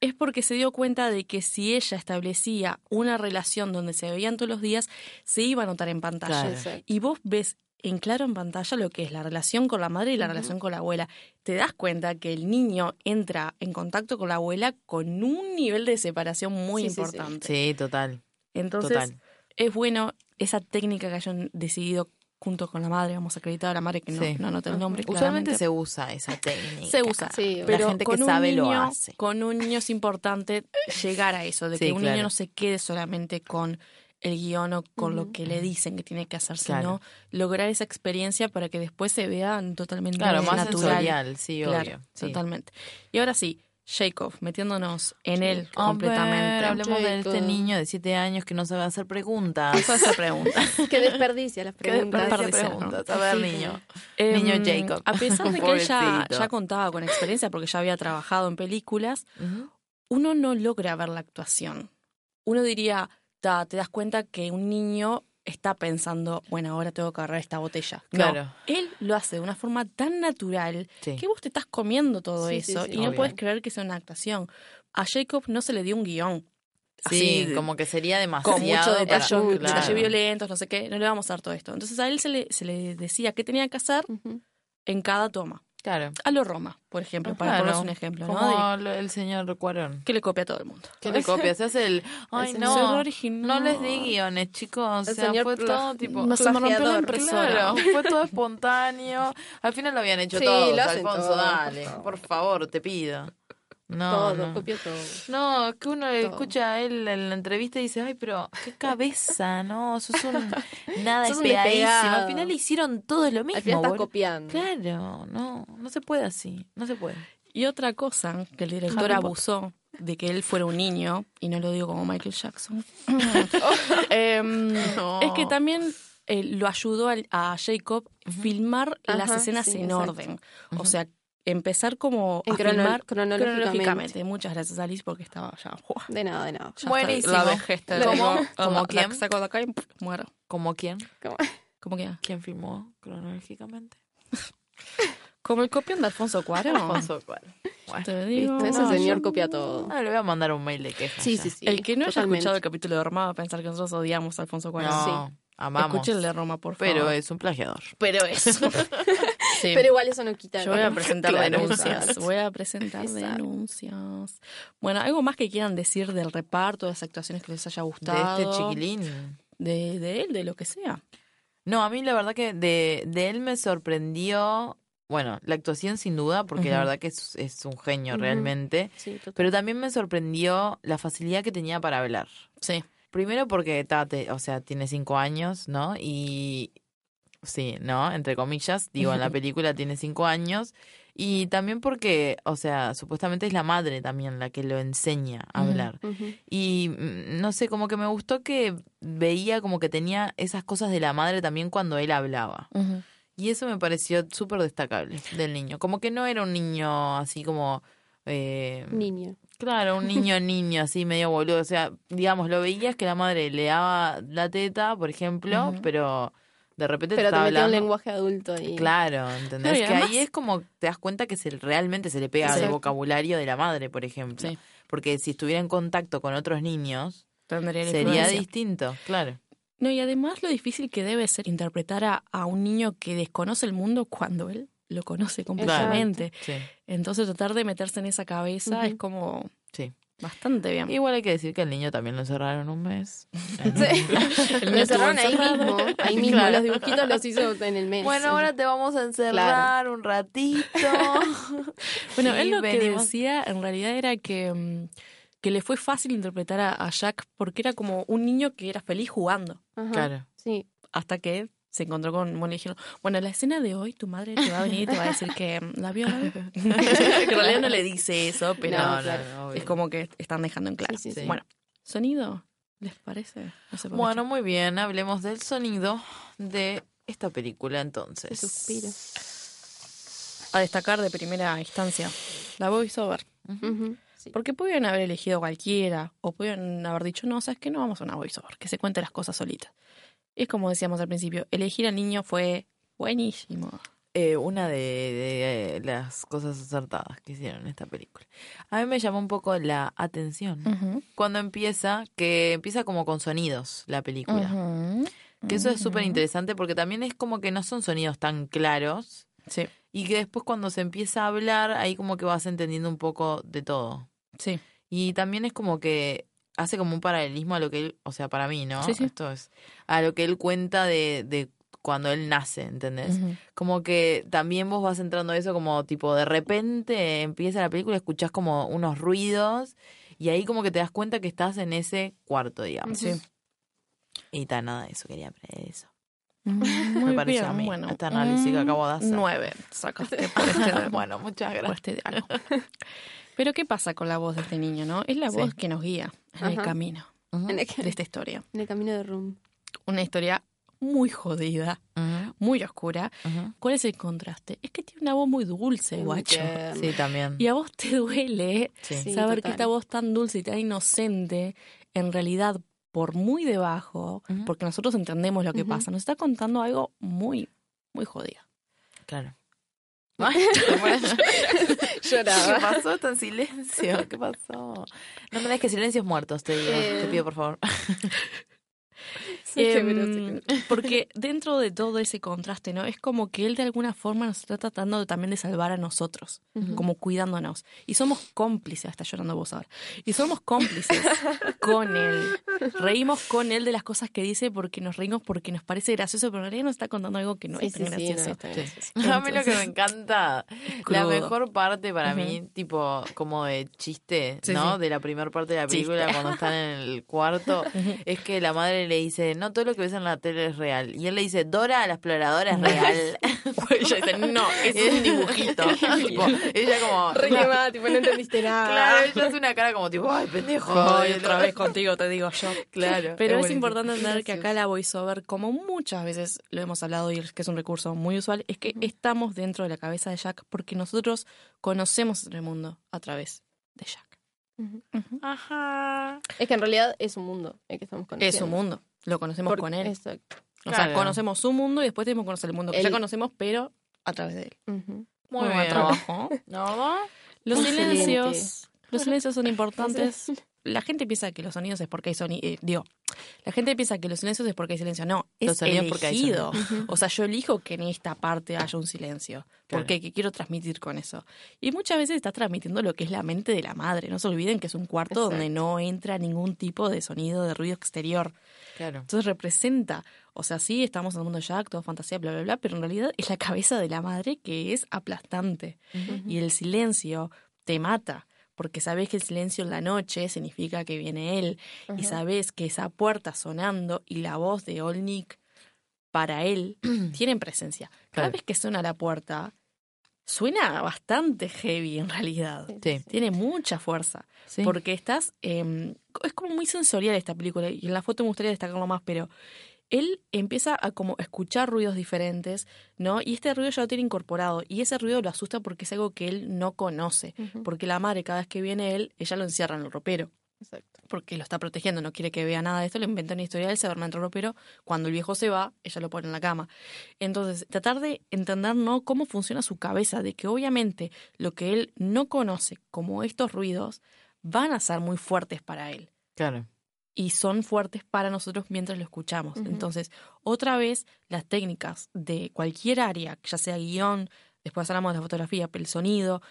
Es porque se dio cuenta de que si ella establecía una relación donde se veían todos los días, se iba a notar en pantalla. Claro. Y vos ves en claro en pantalla lo que es la relación con la madre y la relación con la abuela. Te das cuenta que el niño entra en contacto con la abuela con un nivel de separación muy Sí, sí, sí. importante. Sí, total, Entonces, total. es bueno esa técnica que hayan decidido junto con la madre, vamos a acreditar a la madre que no, Sí. no anota el nombre. Usualmente claramente. se usa esa técnica. Se usa. Sí, Pero la gente que con un sabe lo niño- hace. Con un niño es importante llegar a eso, de Sí, que un claro. niño no se quede solamente con el guion o con lo que le dicen que tiene que hacer, Claro. sino lograr esa experiencia para que después se vea totalmente Claro, más natural. sensorial, sí, Claro, obvio. sí. totalmente. Y ahora sí, Jacob, metiéndonos en él ver, completamente. hablemos de este niño de siete años que no sabe hacer preguntas. Eso es esa pregunta. [laughs] Que desperdicia las [laughs] Que preguntas. desperdicia Desperdicia, preguntas. A ver, Sí, niño. Em, Niño Jacob. A pesar de que él ya, ya contaba con experiencia porque ya había trabajado en películas, uno no logra ver la actuación. Uno diría, ta, te das cuenta que un niño está pensando, bueno, ahora tengo que agarrar esta botella. No, Claro. él lo hace de una forma tan natural Sí. que vos te estás comiendo todo Sí, sí, eso sí. y no puedes creer que sea una actuación. A Jacob no se le dio un guion. Sí, así, como que sería demasiado. con mucho para- detalle, Claro. detalles violentos, no sé qué, no le vamos a dar todo esto. Entonces a él se le, se le decía qué tenía que hacer en cada toma. Claro. A lo Roma, por ejemplo, para Claro. ponerles un ejemplo, ¿no? Como De- el señor Cuarón. que le copia a todo el mundo. Que le copia, se hace el. [laughs] Ay, El no. original. No les di guiones, chicos. O sea, señor fue todo tipo. No se me rompió la. Claro, [laughs] fue todo espontáneo. Al final lo habían hecho Sí, todos. Alfonso, dale. por favor. Por favor, te pido. No, todo, no. copió todo. No, que uno le escucha a él en la entrevista y dice, ay, pero qué cabeza, ¿no? Sos un [laughs] nada Sos. Al final hicieron todo lo mismo. Al final estás copiando. Claro, no, no se puede así, no se puede. Y otra cosa que el director abusó de que él fuera un niño, y no lo digo como Michael Jackson, [laughs] em, No. es que también eh, lo ayudó a, Jacob filmar las escenas sí, en exacto. orden. O sea, empezar como En a crono- filmar cronológicamente. cronológicamente. Muchas gracias, Alice, porque estaba ya... De nada, de nada. ya Buenísimo. está, La vejez te ¿Cómo? digo, ¿Cómo la- la quién? saco de acá y. ¿Como quién? Como- [laughs] ¿Cómo queda? ¿Quién filmó cronológicamente? [laughs] Como el copión de Alfonso Cuarón. [laughs] Alfonso Cuarón. Bueno, Te digo. Ese No, señor yo- copia todo. ah, le voy a mandar un mail de queja. Sí, ya. sí, sí. El que no haya totalmente. escuchado el capítulo de Roma va a pensar que nosotros odiamos a Alfonso Cuarón. No, amamos. De Roma, por favor. Pero es un plagiador. Pero. [laughs] Sí. [laughs] Pero igual eso no quita. Yo voy a presentar [laughs] Claro, denuncias. Voy a presentar Exacto. denuncias. Bueno, ¿algo más que quieran decir del reparto, de las actuaciones que les haya De gustado? este chiquilín. De, de él, de lo que sea. No, a mí la verdad que de, de él me sorprendió, bueno, la actuación sin duda, porque la verdad que es, es un genio realmente, Sí, total. pero también me sorprendió la facilidad que tenía para hablar. Sí. Primero porque, ta, te- o sea, tiene cinco años, ¿no? Y sí, ¿no? Entre comillas, digo, en la [laughs] película tiene cinco años. Y también porque, o sea, supuestamente es la madre también la que lo enseña a hablar. Y mm, no sé, como que me gustó que veía como que tenía esas cosas de la madre también cuando él hablaba. Y eso me pareció súper destacable del niño. Como que no era un niño así como... eh, Niño. Claro, un niño [laughs] niño así medio boludo. O sea, digamos, lo veías que la madre le daba la teta, por ejemplo, pero de repente Pero te metió un lenguaje adulto ahí. Claro, ¿entendés? Que además- ahí es como te das cuenta que se, realmente se le pega el Exacto. vocabulario de la madre, por ejemplo. Sí. Porque si estuviera en contacto con otros niños, Tendría sería influencia. distinto, claro. No, y además lo difícil que debe ser interpretar a, a un niño que desconoce el mundo cuando él lo conoce completamente. Sí, Entonces tratar de meterse en esa cabeza es como sí. bastante bien. Igual hay que decir que el niño también lo encerraron un mes. [laughs] Sí. [laughs] El Lo encerraron ahí mismo. Ahí mismo. Claro. Los dibujitos los hizo en el mes. Bueno, ahora te vamos a encerrar Claro. un ratito. [laughs] Bueno, él lo que decía en realidad era que, mm, que le fue fácil interpretar a, a Jack porque era como un niño que era feliz jugando. Ajá. Claro. Sí. Hasta que se encontró con, bueno, le dijeron, bueno, la escena de hoy tu madre te va a venir y te va a decir que mm, la viola. [laughs] en realidad no le dice eso, pero No, no, claro. no, obvio. es como que están dejando en claro. Sí, sí, sí. Bueno, sonido, ¿les parece? No. Bueno, muy bien, hablemos del sonido de esta película El entonces. suspiro. a destacar de primera instancia, la voiceover. Sí. Porque pudieron haber elegido cualquiera, o pudieron haber dicho, no, sabes que no vamos a una voiceover, que se cuente las cosas solitas. Es como decíamos al principio, elegir al niño fue buenísimo. Eh, una de, de, eh, las cosas acertadas que hicieron en esta película. A mí me llamó un poco la atención cuando empieza, que empieza como con sonidos la película. Que eso es súper interesante porque también es como que no son sonidos tan claros Sí, y que después cuando se empieza a hablar ahí como que vas entendiendo un poco de todo. sí. Y también es como que hace como un paralelismo a lo que él, o sea, para mí, ¿no? Sí, sí. Esto es a lo que él cuenta de, de cuando él nace, ¿entendés? Como que también vos vas entrando a eso como tipo de repente empieza la película, escuchás como unos ruidos y ahí como que te das cuenta que estás en ese cuarto, digamos. Sí. Y tal, nada de eso, quería aprender eso. [laughs] Muy pareció a bien, mí, bueno, este análisis que acabo de hacer. Nueve sacaste por este, [laughs] bueno, muchas por gracias. este diálogo. Pero ¿qué pasa con la voz de este niño, no? Es la Sí. voz que nos guía en el camino Ujú, En el, de esta historia. en el camino de Room. Una historia muy jodida, muy oscura. ¿Cuál es el contraste? Es que tiene una voz muy dulce, Muy guacho. Sí, también. Y a vos te duele Sí. Sí. saber que esta voz tan dulce y tan inocente, en realidad, por muy debajo, porque nosotros entendemos lo que pasa, nos está contando algo muy, muy jodido. Claro. [laughs] ¿Qué Lloraba. pasó? Está en silencio. ¿Qué pasó? No me que silencios muertos, te digo. Eh. Te pido, por favor. [laughs] Sí, Em, que- [laughs] [laughs] porque dentro de todo ese contraste, ¿no? Es como que él de alguna forma nos está tratando también de salvar a nosotros, como cuidándonos. Y somos cómplices, está llorando vos ahora. Y somos cómplices con él. Reímos con él de las cosas que dice porque nos reímos porque nos parece gracioso, pero en realidad nos está contando algo que no Sí, es sí, tan sí, no gracioso. es tan Sí. gracioso. A mí lo que me encanta, la mejor parte para mí, tipo como de chiste, ¿no? De la primera parte de la Chiste. película, cuando están en el cuarto, es que la madre le dice, no, todo lo que ves en la tele es real. Y él le dice, Dora la exploradora es real. [laughs] [laughs] [laughs] Ella dice, no, es un dibujito. Tipo, ella como... Re quemada, tipo, no entendiste nada. Claro, ella hace una cara como tipo, ay, pendejo. Ay, otra vez contigo te digo yo. Claro. Pero es, buenísimo. importante entender que acá la voiceover, como muchas veces lo hemos hablado y es que es un recurso muy usual, es que estamos dentro de la cabeza de Jack porque nosotros conocemos el mundo a través de Jack. Ajá. Es que en realidad es un mundo el que estamos conociendo. Es su mundo, lo conocemos Por- con él. Exacto. O sea, conocemos su mundo y después tenemos que conocer el mundo que ya conocemos, pero a través de él. Ujú. Muy buen trabajo. ¿No? Los silencios. Los silencios son importantes. La gente piensa que los sonidos es porque hay sonido. digo, la gente piensa que los silencios es porque hay silencio. No, es sonidos porque hay. Ujú. O sea, yo elijo que en esta parte haya un silencio. Claro. Porque ¿qué quiero transmitir con eso? Y muchas veces estás transmitiendo lo que es la mente de la madre. No se olviden que es un cuarto donde no entra ningún tipo de sonido, de ruido exterior. Claro. Entonces representa, o sea, sí, estamos en el mundo Jack, todo fantasía, bla, bla, bla, pero en realidad es la cabeza de la madre que es aplastante. Y el silencio te mata, porque sabes que el silencio en la noche significa que viene él, y Ajá. sabes que esa puerta sonando y la voz de Olnik para él [clears throat] tienen presencia. Cada Claro. vez que suena la puerta, suena bastante heavy en realidad. Sí. Tiene mucha fuerza. Sí. Porque estás. eh, es como muy sensorial esta película. Y en la foto me gustaría destacarlo más, pero él empieza a como escuchar ruidos diferentes, ¿no? Y este ruido ya lo tiene incorporado. Y ese ruido lo asusta porque es algo que él no conoce. Porque la madre, cada vez que viene él, ella lo encierra en el ropero. Exacto. Porque lo está protegiendo, no quiere que vea nada de esto, le inventa una historia, él se duerme en el ropero. Cuando el viejo se va, ella lo pone en la cama. Entonces, tratar de entender ¿no? cómo funciona su cabeza, de que obviamente lo que él no conoce, como estos ruidos, van a ser muy fuertes para él Claro. Y son fuertes para nosotros mientras lo escuchamos. Entonces, otra vez, las técnicas de cualquier área, ya sea guion, después hablamos de la fotografía, el sonido,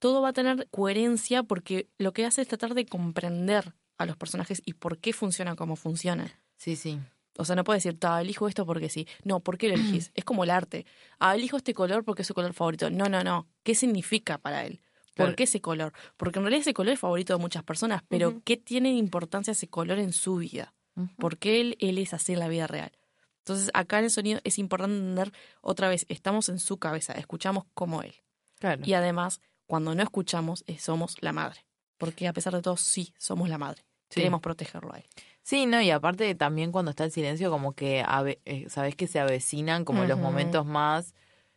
todo va a tener coherencia porque lo que hace es tratar de comprender a los personajes y por qué funcionan como funcionan. Sí, sí. O sea, no puedes decir, ta, elijo esto porque sí. No, ¿por qué lo elegís? [clears throat] es como el arte. Ah, elijo este color porque es su color favorito. No, no, no. ¿Qué significa para él? ¿Por qué ese color? Porque en realidad ese color es favorito de muchas personas, pero. ¿qué tiene de importancia ese color en su vida? Ujú. Porque él, él es así en la vida real. Entonces, acá en el sonido es importante entender, otra vez, estamos en su cabeza, escuchamos como él. Claro. Y además, cuando no escuchamos, eh, somos la madre. Porque a pesar de todo, sí, somos la madre. Sí. Queremos protegerlo a él. Sí, no, y aparte también cuando está el silencio, como que eh, sabes que se avecinan como los momentos más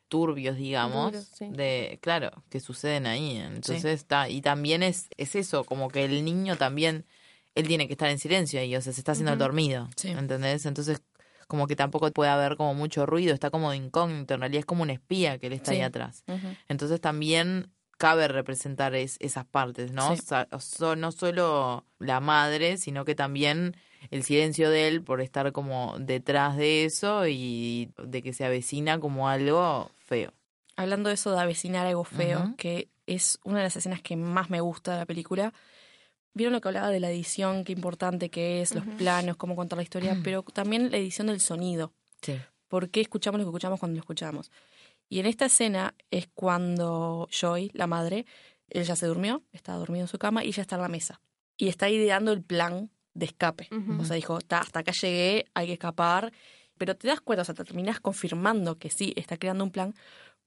turbios, digamos, sí. de, claro, que suceden ahí. Entonces está, y también es, es eso, como que el niño también, él tiene que estar en silencio ahí, o sea, se está haciendo el dormido, Sí. ¿entendés? Entonces, como que tampoco puede haber como mucho ruido, está como de incógnito, en realidad es como un espía que él está ahí atrás. Entonces también cabe representar es- esas partes, ¿no? Sí. O sea, so- no solo la madre, sino que también el silencio de él por estar como detrás de eso y de que se avecina como algo feo. Hablando de eso de avecinar algo feo, que es una de las escenas que más me gusta de la película. Vieron lo que hablaba de la edición, qué importante que es, los planos, cómo contar la historia, pero también la edición del sonido. Sí. por qué escuchamos lo que escuchamos cuando lo escuchamos. Y en esta escena es cuando Joy, la madre, ella se durmió, está dormido en su cama y ella está en la mesa. Y está ideando el plan de escape. Ujú. O sea, dijo, "Ta, hasta acá llegué, hay que escapar. Pero te das cuenta, o sea, te terminas confirmando que sí, está creando un plan,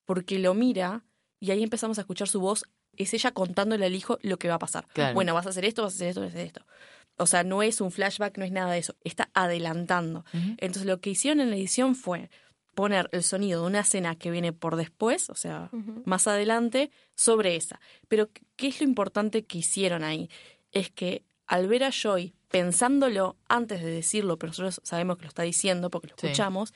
porque lo mira y ahí empezamos a escuchar su voz. Es ella contándole al hijo lo que va a pasar. Claro. Bueno, vas a hacer esto, vas a hacer esto, vas a hacer esto. O sea, no es un flashback, no es nada de eso. Está adelantando. Entonces, lo que hicieron en la edición fue poner el sonido de una escena que viene por después, o sea, más adelante, sobre esa. Pero, ¿qué es lo importante que hicieron ahí? Es que al ver a Joy pensándolo antes de decirlo, pero nosotros sabemos que lo está diciendo porque lo Sí. escuchamos,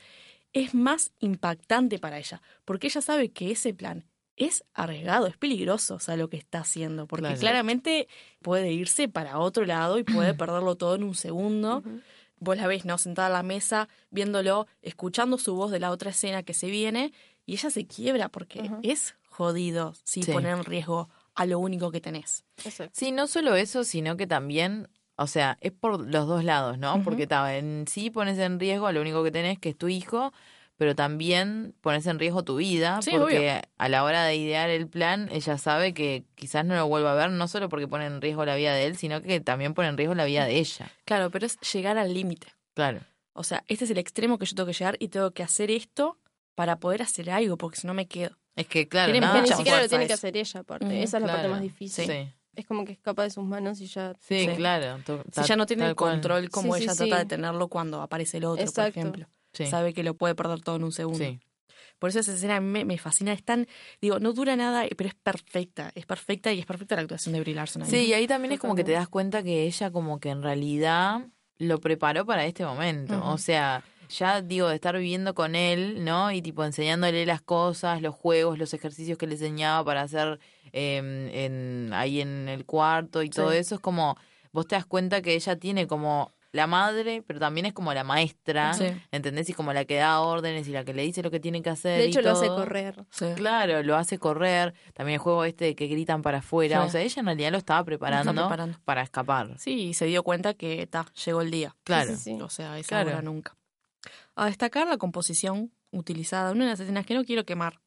es más impactante para ella, porque ella sabe que ese plan es arriesgado, es peligroso, o sea, lo que está haciendo, porque Claro. claramente puede irse para otro lado y puede [clears throat] perderlo todo en un segundo. Ujú. Vos la ves, ¿no? Sentada a la mesa, viéndolo, escuchando su voz de la otra escena que se viene, y ella se quiebra porque es jodido, Sí. poner en riesgo a lo único que tenés. Sí, no solo eso, sino que también, o sea, es por los dos lados, ¿no? Porque ta, en sí pones en riesgo a lo único que tenés, que es tu hijo, pero también pones en riesgo tu vida, Sí, porque a la hora de idear el plan, ella sabe que quizás no lo vuelva a ver, no solo porque pone en riesgo la vida de él, sino que también pone en riesgo la vida de ella. Claro, pero es llegar al límite. Claro. O sea, este es el extremo que yo tengo que llegar y tengo que hacer esto para poder hacer algo, porque si no me quedo. Es que, claro, Que ni siquiera lo tiene que hacer ella, aparte. Esa es la parte más difícil. Sí, Es como que escapa de sus manos y ya. sí, Sí. claro. to- Si ella no tiene el cual. control como Sí, sí, ella sí. trata de tenerlo cuando aparece el otro, Exacto. por ejemplo. Sí, Sabe que lo puede perder todo en un segundo. sí. Por eso esa escena me, me fascina. Es tan, digo, no dura nada, pero es perfecta. Es perfecta y es perfecta la actuación de Brie Larson. ahí. Sí, y ahí también es como que te das cuenta que ella como que en realidad lo preparó para este momento. O sea, ya digo, de estar viviendo con él, ¿no? Y tipo enseñándole las cosas, los juegos, los ejercicios que le enseñaba para hacer eh, en, ahí en el cuarto y todo eso, es como, vos te das cuenta que ella tiene como la madre, pero también es como la maestra, Sí. ¿entendés? Y como la que da órdenes y la que le dice lo que tiene que hacer. De y hecho, lo hace correr. Sí. Claro, lo hace correr. También el juego este que gritan para afuera. Sí. O sea, ella en realidad lo estaba preparando, preparando. para escapar. Sí, y se dio cuenta que ta, llegó el día. Claro. Sí, sí, sí. O sea, es Claro. ahora nunca. A destacar la composición utilizada. Una de las escenas que no quiero quemar.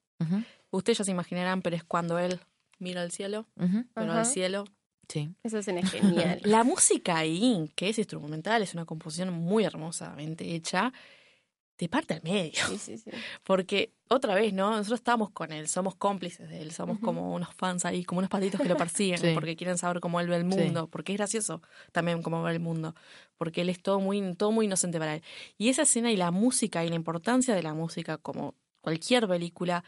Ustedes ya se imaginarán, pero es cuando él mira al cielo, ujú, pero Ajá. al cielo. Sí. Esa escena es [laughs] genial. La música ahí, que es instrumental, es una composición muy hermosamente hecha, te parte al medio. Sí, sí, sí. [laughs] Porque, otra vez, ¿no? Nosotros estamos con él, somos cómplices de él, somos como unos fans ahí, como unos patitos que lo [laughs] persiguen, Sí. porque quieren saber cómo él ve el Sí. mundo, porque es gracioso también cómo ve el mundo, porque él es todo muy, todo muy inocente para él. Y esa escena y la música y la importancia de la música, como cualquier película,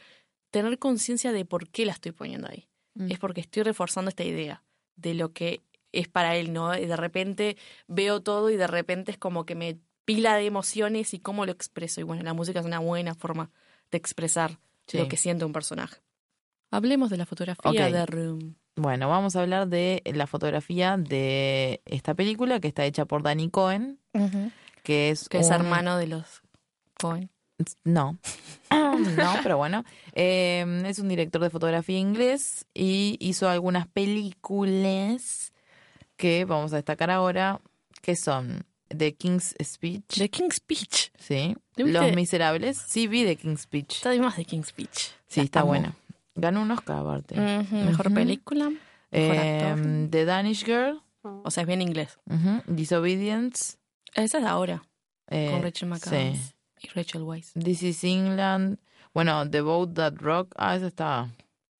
tener conciencia de por qué la estoy poniendo ahí. Mm. Es porque estoy reforzando esta idea de lo que es para él, ¿no? Y de repente veo todo y de repente es como que me pila de emociones y cómo lo expreso. Y bueno, la música es una buena forma de expresar Sí. lo que siente un personaje. Hablemos de la fotografía de Room. Bueno, vamos a hablar de la fotografía de esta película que está hecha por Danny Cohen, que es Que es un- hermano de los Cohen. No, [clears throat] no, pero bueno. Eh, es un director de fotografía inglés y hizo algunas películas que vamos a destacar ahora, que son The King's Speech, The King's Speech. sí. Los Miserables, sí vi The King's Speech, Está más de King's Speech. sí, La está amo. buena. Ganó un Oscar aparte. Mejor película. Mejor Eh, actor. The Danish Girl. O sea, es bien inglés. Disobedience, Esa es ahora, eh, con Rachel McAdams sí. Y Rachel Weisz. This is England, bueno, The Boat That Rock, ah, esa está,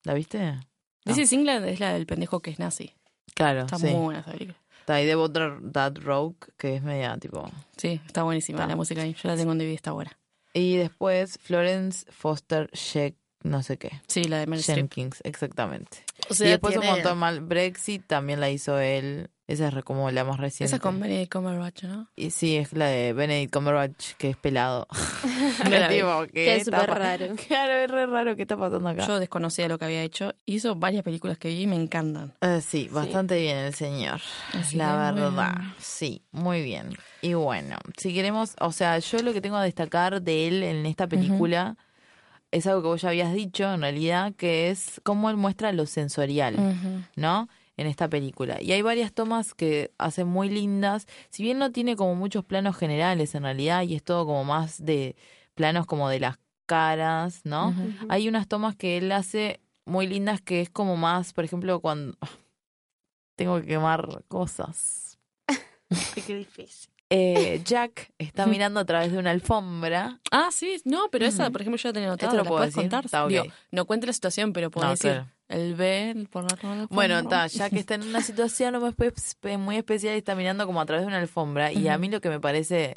¿la viste? This is England es la del pendejo que es nazi. Claro, Está sí. muy buena esa película. Está ahí The Boat That Rogue, que es media tipo. Sí, está buenísima Está. la música ahí. Yo la tengo en DVD, está buena. Y después Florence Foster Sheck, no sé qué. Sí, la de Meryl. Jenkins, exactamente. O y después un montón mal. Brexit también la hizo él. Esa es como la más reciente. Esa es con Benedict Cumberbatch, ¿no? Y sí, es la de Benedict Cumberbatch, que es pelado. [laughs] [laughs] Tipo, ¿qué Que es súper raro. [laughs] Claro, es re raro. ¿Qué está pasando acá? Yo desconocía lo que había hecho. Hizo varias películas que vi y me encantan. Eh, sí, bastante bien el señor. Así la que, verdad. bueno. Sí, muy bien. Y bueno, si queremos, o sea, yo lo que tengo a destacar de él en esta película es algo que vos ya habías dicho, en realidad, que es cómo él muestra lo sensorial. ¿no? En esta película. Y hay varias tomas que hacen muy lindas, si bien no tiene como muchos planos generales en realidad, y es todo como más de planos como de las caras, ¿no? Hay unas tomas que él hace muy lindas que es como más, por ejemplo, cuando tengo que quemar cosas. [laughs] Qué difícil. Eh, [laughs] Jack está mirando a través de una alfombra. Ah, sí, no, pero esa, Ujú. por ejemplo, yo la tenía anotada. ¿Esto lo ¿La puedes decir? contar? Está ok. Digo, no cuente la situación, pero puedo No, decir. claro. El B, por la la Bueno, alfombra. está, Jack está en una situación muy espe- muy especial y está mirando como a través de una alfombra. Y a mí lo que me parece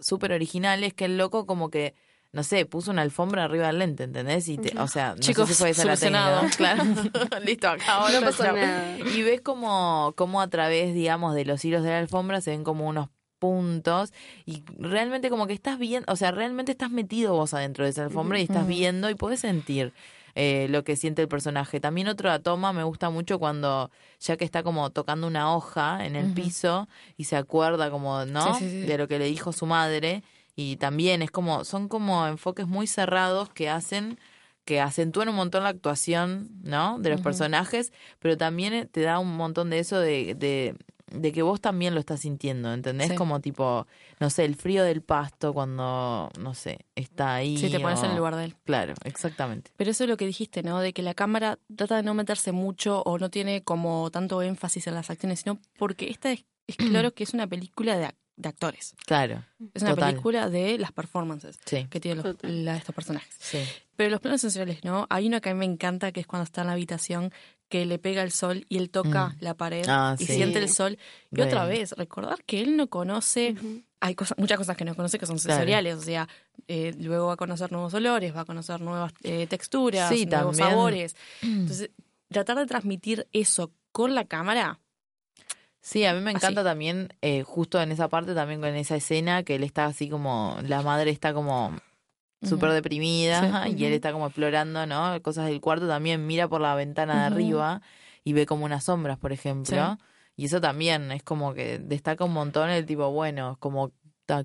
súper original es que el loco como que, no sé, puso una alfombra arriba del lente, ¿entendés? Y te- o sea, no Chicos, sé si fue esa la solucionado. técnica, [laughs] Claro, [laughs] listo, acá ahora No pasó nada. Y ves como, como a través, digamos, de los hilos de la alfombra se ven como unos puntos y realmente como que estás viendo, o sea, realmente estás metido vos adentro de esa alfombra y estás viendo y podés sentir eh, lo que siente el personaje. También otra toma me gusta mucho cuando ya que está como tocando una hoja en el piso y se acuerda como, ¿no? Sí, sí, sí. De lo que le dijo su madre y también es como, son como enfoques muy cerrados que hacen que acentúan un montón la actuación, ¿no? De los personajes, pero también eh, te da un montón de eso de, de, de que vos también lo estás sintiendo, ¿entendés? Sí. Como tipo, no sé, el frío del pasto cuando, no sé, está ahí. Sí, te pones en el lugar de él. Claro, exactamente. Pero eso es lo que dijiste, ¿no? De que la cámara trata de no meterse mucho o no tiene como tanto énfasis en las acciones, sino porque esta es, es [clears throat] claro que es una película de, ac- de actores. Claro, Es una Total. película de las performances sí, que tienen los- la- estos personajes. sí. Pero los planos sensoriales, ¿no? Hay uno que a mí me encanta, que es cuando está en la habitación, que le pega el sol y él toca Mm. la pared Ah, y sí. siente el sol. Y otra vez, recordar que él no conoce, hay cosas, muchas cosas que no conoce que son Claro. sensoriales, o sea, eh, luego va a conocer nuevos olores, va a conocer nuevas eh, texturas, Sí, nuevos también. sabores. [clears throat] Entonces, tratar de transmitir eso con la cámara, Sí, a mí me Así. encanta también, eh, justo en esa parte, también con esa escena, que él está así como, la madre está como súper deprimida Sí. y él está como explorando, ¿no? Cosas del cuarto, también mira por la ventana de arriba y ve como unas sombras, por ejemplo. Y eso también es como que destaca un montón el tipo, bueno, como,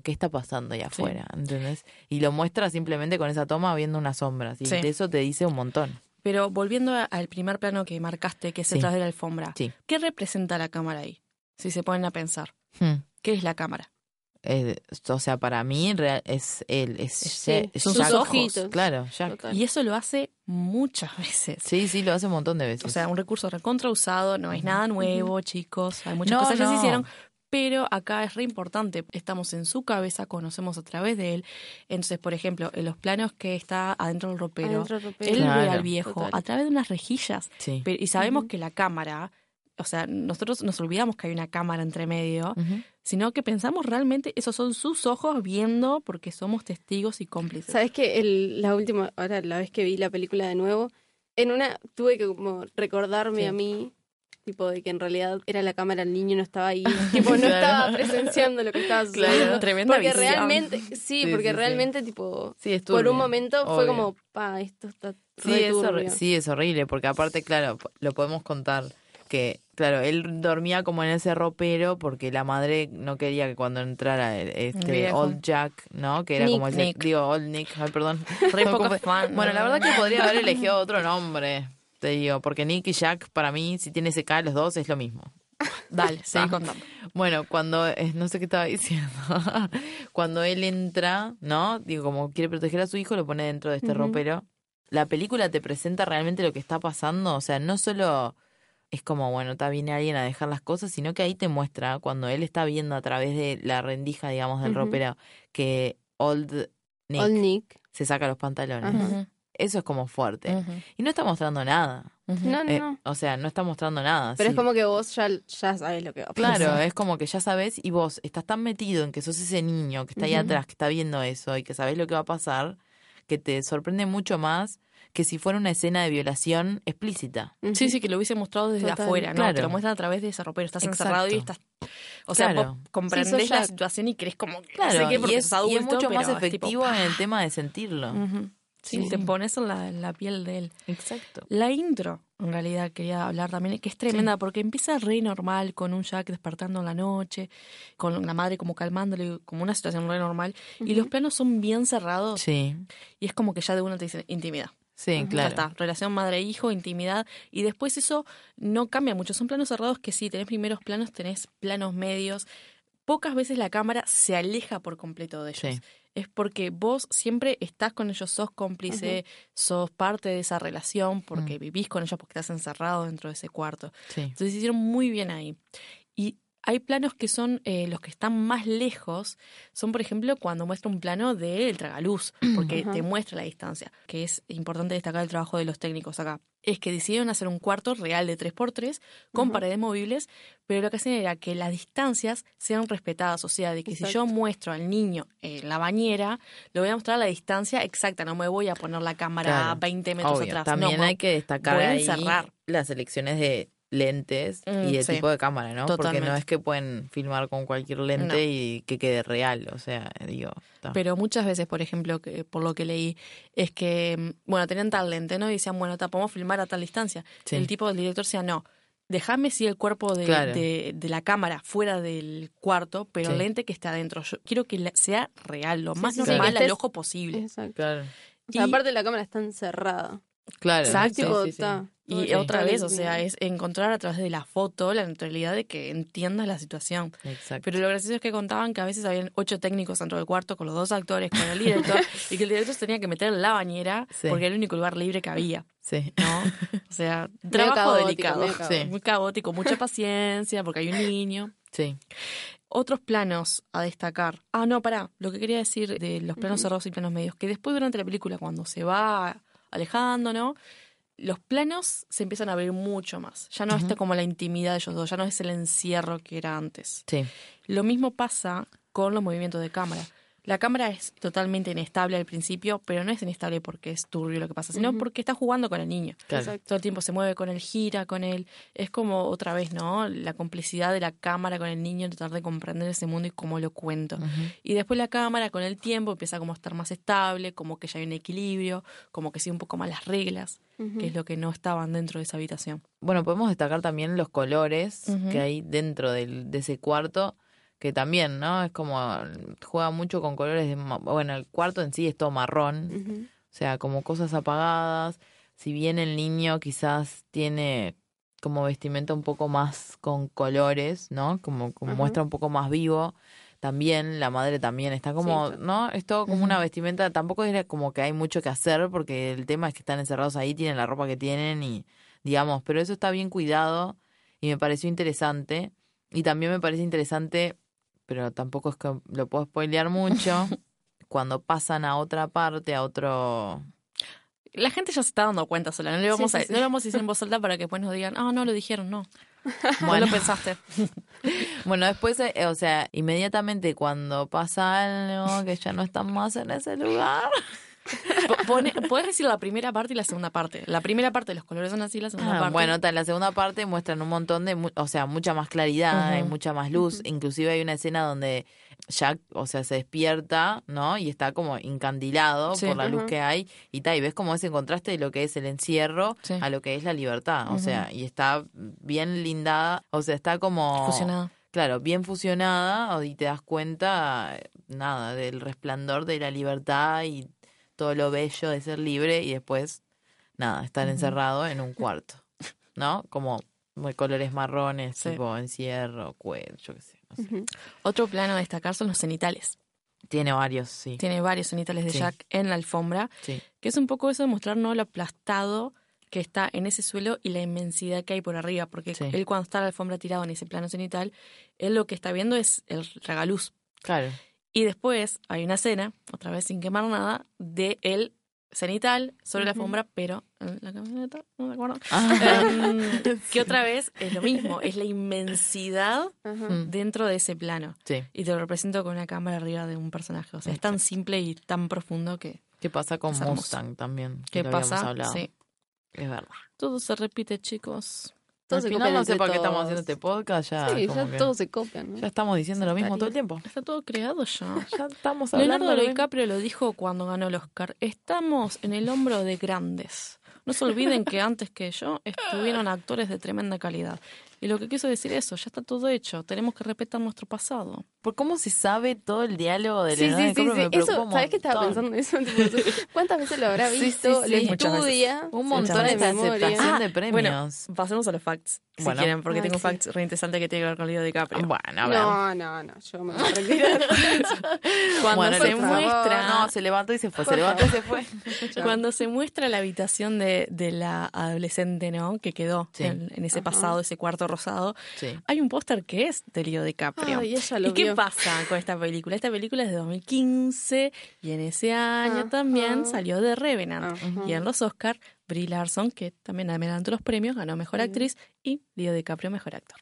¿qué está pasando allá Sí. afuera? ¿Entendés? Y lo muestra simplemente con esa toma viendo unas sombras. Y de eso te dice un montón. Pero volviendo al primer plano que marcaste, que es detrás de la alfombra. ¿qué representa la cámara ahí? Si se ponen a pensar, Hmm. ¿qué es la cámara? Eh, o sea, para mí real- es él, es, Sí, son Jack- sus ojitos. Claro, Jack. Total. Y eso lo hace muchas veces. Sí, sí, lo hace un montón de veces. O sea, un recurso recontra usado, no es nada nuevo, chicos. Hay muchas No, cosas que se no. hicieron, pero acá es re importante. Estamos en su cabeza, conocemos a través de él. Entonces, por ejemplo, en los planos que está adentro del ropero, Adentro del ropero. él ve Claro. al viejo Total. a través de unas rejillas. sí. Pero- y sabemos Ujú. que la cámara, o sea, nosotros nos olvidamos que hay una cámara entre medio. Sino que pensamos realmente esos son sus ojos viendo porque somos testigos y cómplices. ¿Sabes que el, la última, ahora la vez que vi la película de nuevo, en una tuve que como recordarme Sí. a mí, tipo de que en realidad era la cámara, el niño no estaba ahí, [laughs] tipo no Claro. estaba presenciando lo que estaba Claro. sucediendo. Tremenda porque visión. realmente, sí, Sí, porque sí, realmente tipo Sí, por un momento fue como, pa, esto está Sí es, sí, es horrible, porque aparte, claro, lo podemos contar que, claro, él dormía como en ese ropero porque la madre no quería que cuando entrara este viejo. Old Jack, ¿no? Que era Nick, como ese, Nick. digo, Old Nick, ay, perdón. [laughs] Re poco fan. Bueno, la verdad que podría haber elegido otro nombre, te digo, porque Nick y Jack, para mí, si tiene ese K los dos, es lo mismo. [laughs] Dale, seguí Ah. contando. Bueno, cuando, eh, no sé qué estaba diciendo, [laughs] cuando él entra, ¿no? Digo, como quiere proteger a su hijo, lo pone dentro de este ropero. La película te presenta realmente lo que está pasando, o sea, no solo es como, bueno, está viene alguien a dejar las cosas, sino que ahí te muestra, cuando él está viendo a través de la rendija, digamos, del ropero, que Old Nick Old Nick. se saca los pantalones. Eso es como fuerte. Y no está mostrando nada. No, no, Eh, no. o sea, no está mostrando nada. Pero Sí. es como que vos ya, ya sabes lo que va a pasar. Claro, es como que ya sabes y vos estás tan metido en que sos ese niño que está ahí atrás, que está viendo eso y que sabes lo que va a pasar, que te sorprende mucho más que si fuera una escena de violación explícita. Sí, sí, que lo hubiese mostrado desde Total. afuera, ¿no? Claro. Te lo muestran a través de ese ropero. Estás Exacto. encerrado y estás. O sea, Claro. vos comprendés Sí, la situación y querés como. Claro, no sé qué, porque y, es, sos adulto, y es mucho más tipo, efectivo en el ¡pah! tema de sentirlo. Ujú. Sí, Sí, te pones en la, en la piel de él. Exacto. La intro, en realidad, quería hablar también, que es tremenda, porque empieza re normal, con un Jack despertando en la noche, con la madre como calmándole, como una situación re normal, y los planos son bien cerrados, Sí, y es como que ya de una te dice intimidad. Sí, Ya claro. está, relación madre-hijo, intimidad, y después eso no cambia mucho. Son planos cerrados que sí, tenés primeros planos, tenés planos medios. Pocas veces la cámara se aleja por completo de ellos. Sí. es porque vos siempre estás con ellos, sos cómplice, sos parte de esa relación, porque Mm. vivís con ellos, porque estás encerrado dentro de ese cuarto. Sí. Entonces hicieron muy bien ahí. Hay planos que son eh, los que están más lejos, son por ejemplo cuando muestra un plano del tragaluz, [clears throat] porque Ajá. te muestra la distancia, que es importante destacar el trabajo de los técnicos acá. Es que decidieron hacer un cuarto real de 3x3 con paredes movibles, pero lo que hacían era que las distancias sean respetadas, o sea, de que si yo muestro al niño en la bañera, le voy a mostrar la distancia exacta, no me voy a poner la cámara Claro. a 20 metros Obvio. atrás. También no, hay que destacar ahí las elecciones de lentes Mm, y de sí. tipo de cámara, ¿no? Porque no Totalmente. es que pueden filmar con cualquier lente No. y que quede real, o sea, digo, está. Pero muchas veces, por ejemplo, que, por lo que leí, es que, mm, bueno, tenían tal lente, ¿no? Y decían, bueno, ta, podemos filmar a tal distancia. Sí. El tipo del director decía, no, déjame si el cuerpo de, Claro. de, de la cámara fuera del cuarto, pero Sí. el lente que está adentro. Yo quiero que la- sea real, lo Sí, más normal al estés- ojo posible. Exacto. Claro, O sea, Y- aparte la cámara está encerrada. claro. Exacto. Tipo, ta, Y otra vez, o sea, es encontrar a través de la foto la neutralidad de que entiendas la situación. Exacto. Pero lo gracioso es que contaban que a veces habían ocho técnicos dentro del cuarto con los dos actores, con el [laughs] director, y que el director se tenía que meter en la bañera Sí. porque era el único lugar libre que había. Sí. ¿no? O sea, [laughs] trabajo caótico, delicado. caótico. Sí. Muy caótico, mucha paciencia, porque hay un niño. Sí. Otros planos a destacar. Ah, no, pará. Lo que quería decir de los planos cerrados y planos medios, que después durante la película, cuando se va alejando, ¿no? Los planos se empiezan a abrir mucho más. Ya no está como la intimidad de ellos dos, ya no es el encierro que era antes. Sí. Lo mismo pasa con los movimientos de cámara. La cámara es totalmente inestable al principio, pero no es inestable porque es turbio lo que pasa, sino porque está jugando con el niño. Claro. Todo el tiempo se mueve con él, gira con él. Es como otra vez, ¿no? La complicidad de la cámara con el niño, tratar de comprender ese mundo y cómo lo cuento. Y después la cámara con el tiempo empieza como a estar más estable, como que ya hay un equilibrio, como que sigue un poco más las reglas, que es lo que no estaban dentro de esa habitación. Bueno, podemos destacar también los colores que hay dentro del, de ese cuarto, que también, ¿no? Es como, juega mucho con colores de, bueno, el cuarto en sí es todo marrón, o sea, como cosas apagadas, si bien el niño quizás tiene como vestimenta un poco más con colores, ¿no? Como, muestra un poco más vivo. También la madre también está como, Sí. ¿no? Es todo como una vestimenta, tampoco es como que hay mucho que hacer porque el tema es que están encerrados ahí, tienen la ropa que tienen y digamos, pero eso está bien cuidado y me pareció interesante y también me parece interesante, pero tampoco es que lo puedo spoilear mucho, [laughs] cuando pasan a otra parte, a otro La gente ya se está dando cuenta sola, no le vamos, Sí, sí, a, sí. no le vamos a decir en voz alta para que después nos digan, ah, no lo dijeron, no. [laughs] Bueno. Bueno, lo pensaste. [laughs] Bueno, después, eh, o sea, inmediatamente cuando pasa algo que ya no están más en ese lugar. Po- pone- Podés decir la primera parte y la segunda parte. La primera parte, los colores son así, la segunda Ah, parte. bueno, ta, en la segunda parte muestran un montón de, o sea, mucha más claridad, hay mucha más luz. Inclusive hay una escena donde Jack, o sea, se despierta, ¿no? Y está como encandilado Sí. por la luz que hay y tal, y ves como ese contraste de lo que es el encierro Sí. a lo que es la libertad, o sea, y está bien lindada, o sea, está como Fusionada. Claro, bien fusionada y te das cuenta, nada, del resplandor de la libertad y todo lo bello de ser libre y después, nada, estar encerrado en un cuarto, ¿no? Como de colores marrones, Sí. tipo encierro, cuello, yo qué sé. no sé. Ujú. Otro plano a destacar son los cenitales. Tiene varios, sí. Tiene varios cenitales de Sí. Jack en la alfombra, Sí, que es un poco eso de mostrar ¿no? lo aplastado que está en ese suelo y la inmensidad que hay por arriba, porque Sí. él cuando está en la alfombra tirado en ese plano cenital, él lo que está viendo es el regaluz. claro. Y después hay una escena, otra vez sin quemar nada, de el cenital sobre la alfombra, pero en la camioneta, no me acuerdo. Ah, Em, [laughs] que otra vez es lo mismo, es la inmensidad. Mm. dentro de ese plano. sí. Y te lo represento con una cámara arriba de un personaje. O sea, es tan simple y tan profundo que... ¿Qué pasa con. Mustang también? ¿Qué pasa? hablado. Sí. Es verdad. Todo se repite, chicos. Todos Al final no sé para qué estamos haciendo este podcast, ya, Sí, ya que- todos se copian. ¿no? ya estamos diciendo lo mismo todo el tiempo. Está todo creado ya. [laughs] Ya estamos hablando Leonardo lo mismo. DiCaprio lo dijo cuando ganó el Oscar. Estamos en el hombro de grandes. No se olviden que antes que yo estuvieron actores de tremenda calidad. Y lo que quiso decir eso, ya está todo hecho, tenemos que respetar nuestro pasado. ¿Por cómo se sabe todo el diálogo de Sí, Leonardo sí, sí, sí. Me preocupa Eso, ¿sabes qué estaba pensando en eso? [laughs] ¿Cuántas veces lo habrá Sí, visto? sí, Lo sí. Estudia. Un montón memoria. aceptación Ah, de Bueno, premios. pasemos a los facts, si Bueno. quieren, porque Ay, tengo sí. facts re interesantes que tienen que ver con Leo DiCaprio. Bueno, a ver. No, no, no, yo me voy a retirar. [laughs] Cuando Bueno, se muestra... No, se levantó y se fue, se Por levantó y se fue. [laughs] Cuando se muestra la habitación de, de la adolescente, ¿no? Que quedó Sí. en, en ese Ajá. pasado, ese cuarto rosado, Sí. hay un póster que es de Leo DiCaprio. Ay, ella lo ¿Y qué pasa con esta película? Esta película es de 2015 y en ese año también salió de Revenant. Y en los Oscar, Brie Larson, que también adelantó los premios, ganó Mejor. Actriz y Leo DiCaprio Mejor Actor.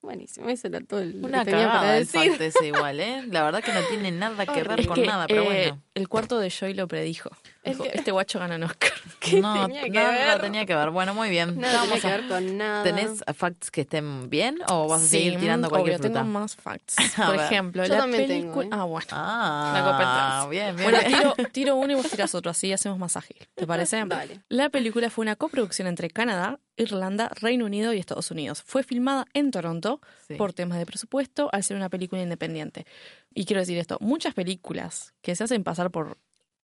Buenísimo, eso era todo lo Una que tenía para cagada el decir. fact ese [laughs] igual, ¿eh? La verdad que no tiene nada que ver con que, nada, pero eh, bueno. El cuarto de Joy lo predijo. Es Dijo, que- Este guacho gana un Oscar. [laughs] ¿Qué no, tenía que nada ver? tenía que ver. Bueno, muy bien. Vamos tenía que a- ver con nada. ¿Tenés facts que estén bien o vas a seguir tirando cualquier obvio, fruta? tengo más facts. [laughs] Por ejemplo, Yo la película... ¿eh? Ah, bueno. Ah, La competencia. bien, bien. Bueno, tiro, [laughs] tiro uno y vos tirás otro, así hacemos más ágil. ¿Te parece? Dale. La película fue una coproducción entre Canadá, Irlanda, Reino Unido y Estados Unidos. Fue filmada en Toronto Sí. por temas de presupuesto al ser una película independiente. Y quiero decir esto, muchas películas que se hacen pasar por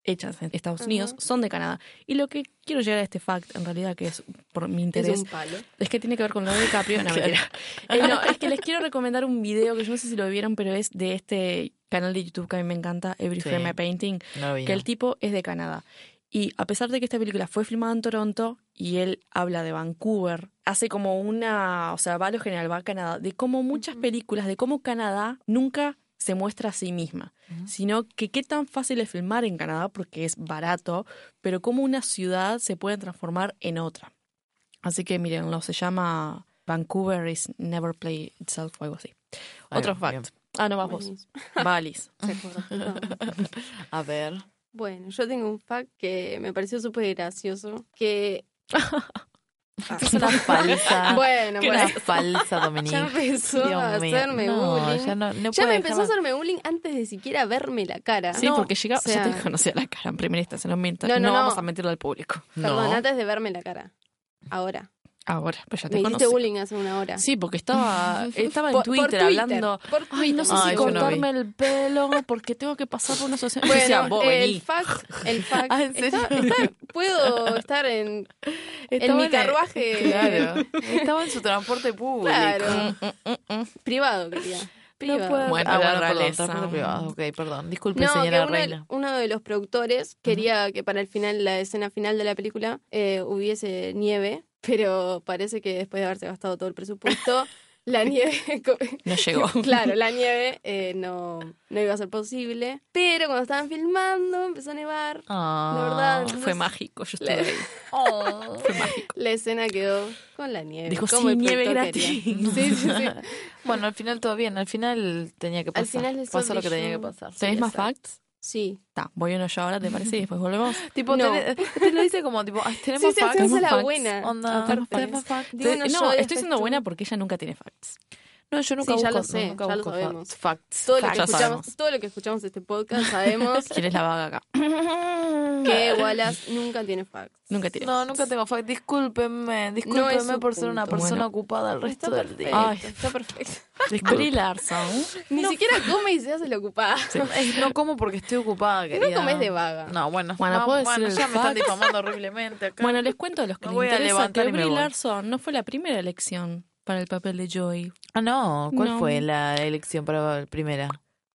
hechas en Estados. Unidos son de Canadá. Y lo que quiero llegar a este fact, en realidad, que es por mi interés, Es un palo. es que tiene que ver con lo de DiCaprio. No, [laughs] Claro. mentira. Eh, no, es que les quiero recomendar un video que yo no sé si lo vieron, pero es de este canal de YouTube que a mí me encanta, Every Sí. Frame a Painting, No que el tipo es de Canadá. Y a pesar de que esta película fue filmada en Toronto y él habla de Vancouver, hace como una, o sea, va a lo general, va a Canadá, de cómo muchas películas, de cómo Canadá nunca se muestra a sí misma, Ujú. sino que qué tan fácil es filmar en Canadá porque es barato, pero cómo una ciudad se puede transformar en otra. Así que mírenlo, se llama Vancouver is never play itself o algo así. Ahí Otro fact. Ah, no vas vos. Buenísimo. [laughs] [laughs] Va Alice. Se acuerda. [laughs] A ver. Bueno, yo tengo un fact que me pareció súper gracioso. Que. Esto es una [laughs] falsa. Bueno, una bueno. falsa, [laughs] Dominique. Ya empezó Dios a hacerme no, bullying. Ya, no, no Ya puede me empezó a hacerme bullying antes de siquiera verme la cara. Sí, porque llega, o sea, yo te conocía la cara en primera instancia, no mientas. No, vamos a mentirlo al público. Perdón, No. antes de verme la cara. Ahora. Ahora, pues ya te Me hiciste bullying hace una hora. Sí, porque estaba, [laughs] estaba en Por- por Twitter, hablando. Por Ay, no sé Ay, si no cortarme el pelo porque tengo que pasar por una asociación. Bueno, [laughs] Decía, vos el vení. fact, el [laughs] fact. Ah, ¿en serio? está- está- puedo estar en, en mi carruaje Claro. Estaba en su transporte público. Claro. Mm, mm, mm. privado, quería. Privado. No puedo. Bueno, ah, la bueno, perdón, realeza. transporte privado. Ok, perdón. Disculpe, No, señora de- reina. uno de los productores quería que para el final, la escena final de la película, eh, hubiese nieve, pero parece que después de haberse gastado todo el presupuesto, [laughs] la nieve, No llegó. [laughs] claro, la nieve eh, no, no iba a ser posible. Pero cuando estaban filmando, empezó a nevar. La verdad, Fue mágico, yo La- estuve ahí. [laughs] Oh. Fue mágico. La escena quedó con la nieve. Dijo, como sí, nieve gratis. Sí, sí, sí. Bueno, al final todo bien. Al final tenía que pasar. Al final Pasó lo que tenía que pasar. ¿Tenés Sí, más facts? Sí. Está, voy uno yo ahora, ¿te parece? Y después volvemos. [laughs] Tipo, No. tenés- te lo dice como, tipo, tenemos Sí, sí, facts. tenemos la facts. buena. Onda, tenemos facts. Te- yo no, estoy siendo tú. buena porque ella nunca tiene facts. No, yo nunca Sí, ya lo sé, nunca ya lo sabemos. facts. Facts. Todo lo, que escuchamos, todo lo que escuchamos este podcast sabemos [laughs] ¿Quién es la vaga acá? [laughs] que Wallace nunca tiene facts. Nunca tiene No, nunca tengo facts. Discúlpenme, discúlpenme por ser una persona Bueno. ocupada el resto Está del perfecto, día. Ay. está perfecto. Brie Larson. Ni siquiera come y se hace la ocupada. [laughs] No como porque estoy ocupada, querida. No comes de vaga. No, bueno. Bueno, ¿puedo bueno, decir ya me están difamando horriblemente acá. Bueno, les cuento a los que Me les interesa que Brie. Larson no fue la primera elección para el papel de Joy. Ah, no. ¿Cuál No. fue la elección para la primera?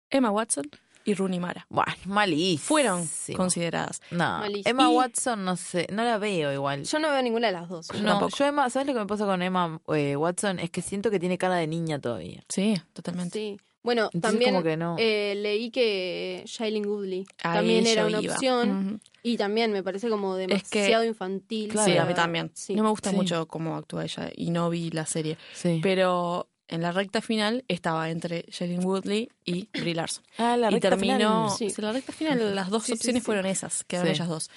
Emma Watson y Rooney Mara. Bueno, malísimo. Fueron consideradas. No, Malísimo. Emma Y- Watson no sé, no la veo igual. Yo no veo ninguna de las dos. yo no, tampoco. yo Emma, ¿sabes lo que me pasa con Emma eh, Watson? Es que siento que tiene cara de niña todavía. Sí, totalmente. Sí. Bueno, Entonces también como que no. eh, leí que Shailene Woodley Ahí también era yo una iba. opción Ujú. y también me parece como que- demasiado infantil. Claro. Sí, a mí también. Sí. No me gusta Sí. mucho cómo actúa ella y no vi la serie. Sí. Pero en la recta final estaba entre Shailene Woodley y Brie Larson. ah, la y recta terminó, final. Sí. sí, la recta final, las dos Sí, sí, opciones sí. fueron esas, quedaron Sí. ellas dos.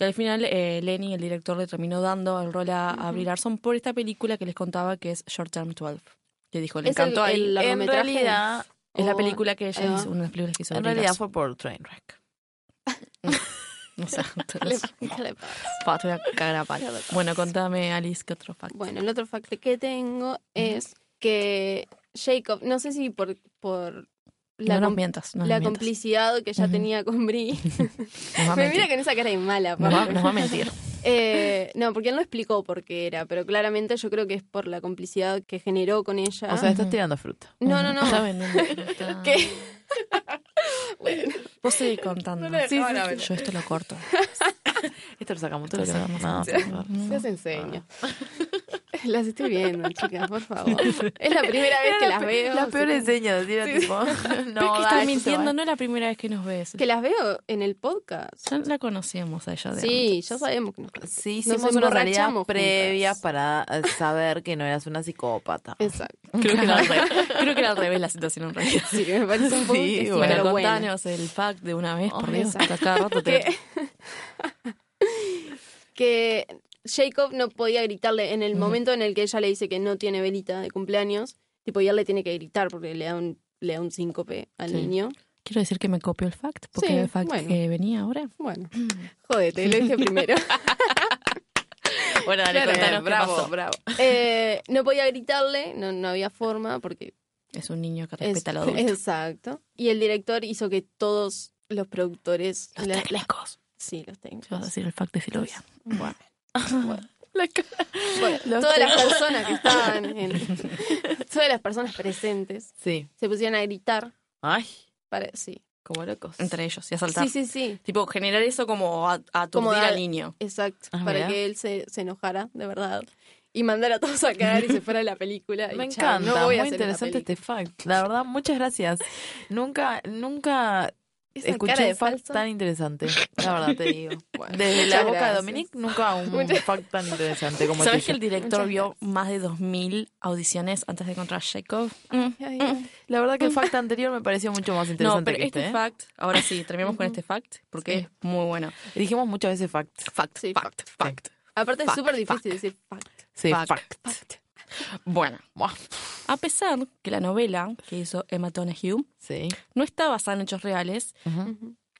Y al final eh, Lenny, el director, le terminó dando el rol a, a Brie Larson por esta película que les contaba que es Short Term 12. Le dijo, le ¿Es el- encantó ahí. el En realidad, es la o- película que ella va. hizo, una de las películas que hizo en realidad fue por Trainwreck. O sea, ¿Qué le, pasa? pa, te voy a cagar a palo. Bueno, contame, Alice, ¿qué otro fact? Bueno, el otro fact que tengo es que Jacob, no sé si por, por la, no mientas, no la complicidad que ya Ujú. tenía con Brie. [laughs] [laughs] Me mira con esa cara de mala. Nos va, nos va a mentir. [laughs] Eh, no, porque él no explicó por qué era, pero claramente yo creo que es por la complicidad que generó con ella. O sea, estás tirando fruta. no, no, no. Está vendiendo [laughs] fruta. ¿Qué? Vos seguís contando. No Sí, sí. Yo esto lo corto. [laughs] Esto lo sacamos, Esto lo sacamos. sacamos. No, Mm. Las enseño. Las estoy viendo, chicas, por favor. Es la primera vez que las veo. La así peor que- enseña, decir Sí. tipo. [laughs] No, que estás se mintiendo, no es la primera vez que nos ves. Que las veo en el podcast. Ya la conocíamos a ella de Sí, antes. ya sabemos que nos Sí, Nos hicimos una realidad emborrachamos previa juntas. para eh, saber que no eras una psicópata. Exacto. Creo que, era al revés. [laughs] Creo que era al revés la situación en realidad. Sí, me parece un poco Sí, bueno, contanos el fact de una vez, por Oh, Dios. exacto. hasta Cada rato te... [laughs] [laughs] que, Jacob no podía gritarle en el momento en el que ella le dice que no tiene velita de cumpleaños, tipo, y él le tiene que gritar porque le da un, le da un síncope al Sí. niño. Quiero decir que me copio el fact, porque Sí, el fact bueno. que venía ahora. Bueno, [clears throat] jódete, lo dije primero. [laughs] Bueno, dale, contanos qué bravo, pasó. bravo. Eh, no podía gritarle, no, no había forma porque Es un niño que es, respeta a lo [laughs] adulto. exacto. Y el director hizo que todos los productores, Los la- la- técnicos. Sí, los Te vas a decir el fact, decirlo bien. Bueno, bueno. [laughs] [laughs] Todas las personas que estaban en, [laughs] todas las personas presentes Sí. se pusieron a gritar Ay, para sí como locos. Entre ellos y a saltar. sí sí sí Tipo, generar eso como a, a Como aturdir dar- al niño. exacto Ah, para mirá. que él se, se enojara de verdad y mandara a todos a cagar y se fuera de la película y Me chao, encanta, no voy a muy hacer interesante este fact. La verdad, muchas gracias. Nunca, nunca Esa escuché de fact falso. tan interesante. La verdad te digo. [laughs] Bueno, Desde la boca de. Dominique, nunca un [laughs] Muchas- fact tan interesante como ¿Sabes que el director Muchas vio más de 2.000 audiciones antes de encontrar a Jacob? Ay, ay. La verdad que el fact anterior me pareció mucho más No, interesante pero que este este. ¿eh? fact, ahora sí, terminamos con este fact, porque Sí. es muy bueno. Dijimos muchas veces fact. Fact, Sí, fact, fact. aparte es súper difícil decir fact Sí, Fact. Bueno. A pesar que la novela que hizo Emma Donoghue Sí. no está basada en hechos reales,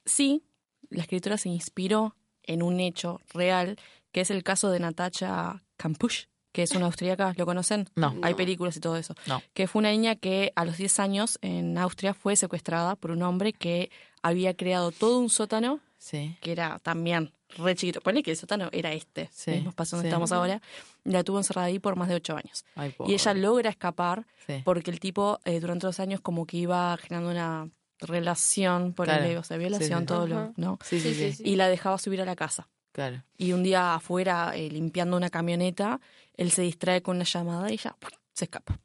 sí, la escritora se inspiró en un hecho real, que es el caso de Natacha Kampusch, que es una austríaca, ¿lo conocen? No. Hay películas y todo eso. No. Que fue una niña que a los 10 años en Austria fue secuestrada por un hombre que había creado todo un sótano Sí. que era también re chiquito. Ponle que el sótano era este, Sí, mismo espacio donde sí. estamos ahora. La tuvo encerrada ahí por más de ocho años. Ay, Y ella logra escapar Sí. porque el tipo eh, durante dos años como que iba generando una relación, por Claro. o sea, violación, sí. todo Ajá. lo, ¿no? Sí, sí, Sí, sí. sí, sí. Y la dejaba subir a la casa. Claro. Y un día afuera, eh, limpiando una camioneta, él se distrae con una llamada y ella ¡pum! se escapa.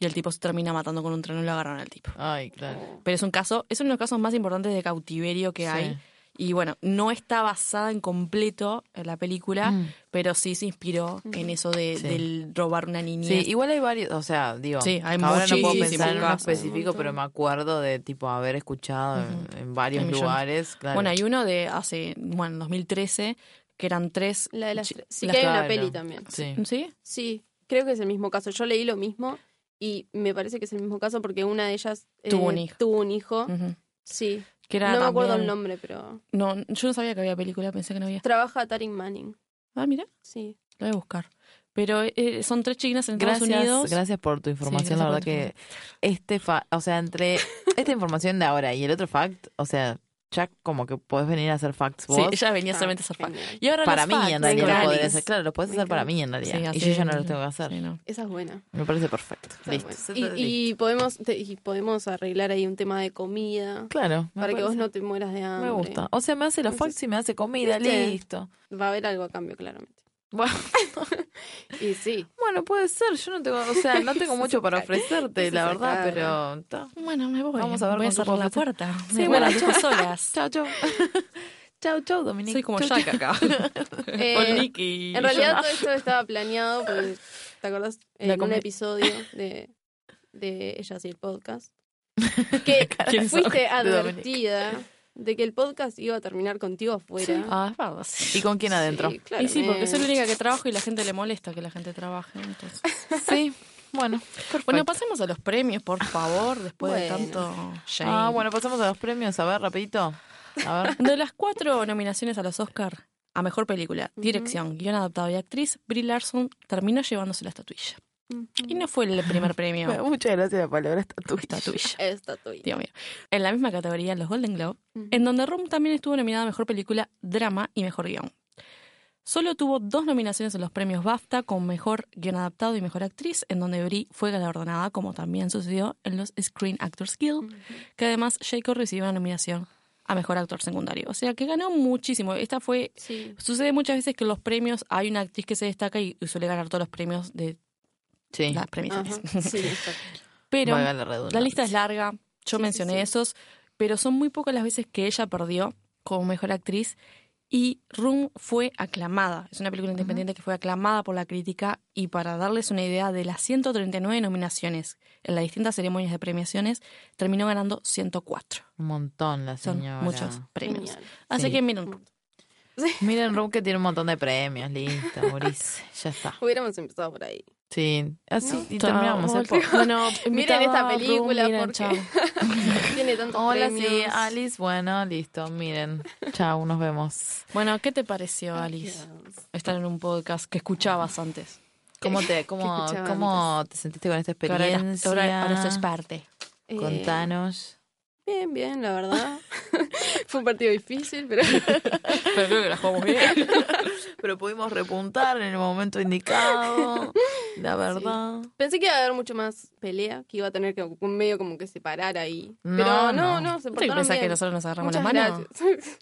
Y el tipo se termina matando con un tren y lo agarran al tipo. Ay, claro. Pero es un caso, es uno de los casos más importantes de cautiverio que Sí. hay. Y bueno, no está basada en completo en la película, Mm. pero sí se inspiró en eso de, Sí. del robar una niñez. Sí, igual hay varios, o sea, digo, Sí, hay ahora no puedo pensar en uno específico, pero me acuerdo de tipo haber escuchado en- varios lugares. Claro. Bueno, hay uno de hace, bueno, en 2013, que eran tres. la de las sí las- que hay una peli también Sí. ¿Sí? sí creo que es el mismo caso yo leí lo mismo y me parece que es el mismo caso porque una de ellas eh, Tuvo un hijo. tuvo un hijo Ujú. sí Que era no me acuerdo el nombre pero No, yo no sabía que había película, pensé que no había. trabaja Taring Manning Ah, mira, sí lo voy a buscar. Pero eh, son tres chiquinas en Estados Gracias, Unidos. gracias por tu información. gracias la por verdad tu que este fa o sea, entre esta información de ahora y el otro fact, o sea, ya como que podés venir a hacer facts Sí, vos. ella venía Ah, solamente a hacer fact. genial. Y ahora para los mí facts, en realidad lo hacer. Claro, lo podés hacer para mí en realidad. Sí, y yo ya no lo tengo que hacer. Sí, no. esa es buena Me parece perfecto. Listo. buena. Y, podemos te- y podemos arreglar ahí un tema de comida Claro. para que vos no te mueras de hambre Me gusta. O sea, me hace los Entonces, facts y me hace comida, listo. va a haber algo a cambio claramente Bueno, [laughs] y sí bueno, puede ser. Yo no tengo, o sea, no tengo mucho para ofrecerte, la verdad, pero ta. Bueno, me voy. Vamos a ver voy a cerrar la puerta. Sí, bueno, [laughs] solas. Chao, chao. chao, chao, Dominique. Soy como Chau, Jack chau. acá. [laughs] Eh, y En realidad todo esto estaba planeado porque, ¿te acordás? La En un episodio de, de Ella sí el podcast. Que fuiste advertida de que el podcast iba a terminar contigo afuera. Ah, es verdad, sí. ¿Y con quién adentro? Sí, Y sí, porque soy la única que trabajo y la gente le molesta que la gente trabaje. Entonces. [laughs] Sí, bueno. Bueno, pasemos a los premios, por favor, después de tanto shame. Ah, bueno, pasamos a los premios. A ver, rapidito. A ver. [laughs] De las cuatro nominaciones a los Oscar a Mejor Película, Dirección, Guión Adaptado y Actriz, Brie Larson terminó llevándose la estatuilla. Y no fue el primer premio Muchas gracias la palabra estatuilla. estatuilla. [laughs] Estatuilla. Dios mío. En la misma categoría, los Golden Globe, en donde Rome también estuvo nominada a Mejor Película, Drama y Mejor Guión. Solo tuvo dos nominaciones en los premios BAFTA con Mejor Guión Adaptado y Mejor Actriz, en donde Brie fue galardonada, como también sucedió en los Screen Actors Guild, que además Jacob recibió una nominación a Mejor Actor Secundario. O sea que ganó muchísimo. Esta fue... Sí. Sucede muchas veces que en los premios hay una actriz que se destaca y, y suele ganar todos los premios de Sí. las premiaciones. Ajá. [laughs] Sí. Pero la la lista es larga, yo Sí, mencioné sí, sí. esos, pero son muy pocas las veces que ella perdió como mejor actriz y Room fue aclamada. Es una película independiente que fue aclamada por la crítica y para darles una idea de las 139 nominaciones en las distintas ceremonias de premiaciones, terminó ganando 104. Un montón la Son señora. muchos premios. Genial. Así Sí. que miren. Miren [laughs] Room que tiene un montón de premios. Listo, Maurice. [laughs] Ya está. Hubiéramos empezado por ahí. Sí. Así No. y terminamos el podcast. Bueno, [laughs] Miren esta a Room, película miren, porque [laughs] tiene tantos Hola, premios. sí, Alice. Bueno, listo. Miren. Chao, nos vemos. Bueno, ¿qué te pareció, Alice? Estar en un podcast que escuchabas antes. ¿Cómo te, [laughs] cómo, cómo te sentiste con esta Que ahora, experiencia? ahora, ahora sos parte. Eh, Contanos. Bien, bien, la verdad. [laughs] [laughs] Fue un partido difícil, pero [laughs] Pero creo que la jugamos bien. Pero pudimos repuntar en el momento indicado. La verdad. pensé que iba a haber mucho más pelea, que iba a tener que un medio como que separar ahí. No, Pero no. no, no, se ¿Te portaron bien. que nosotros nos agarramos Muchas la mano? gracias.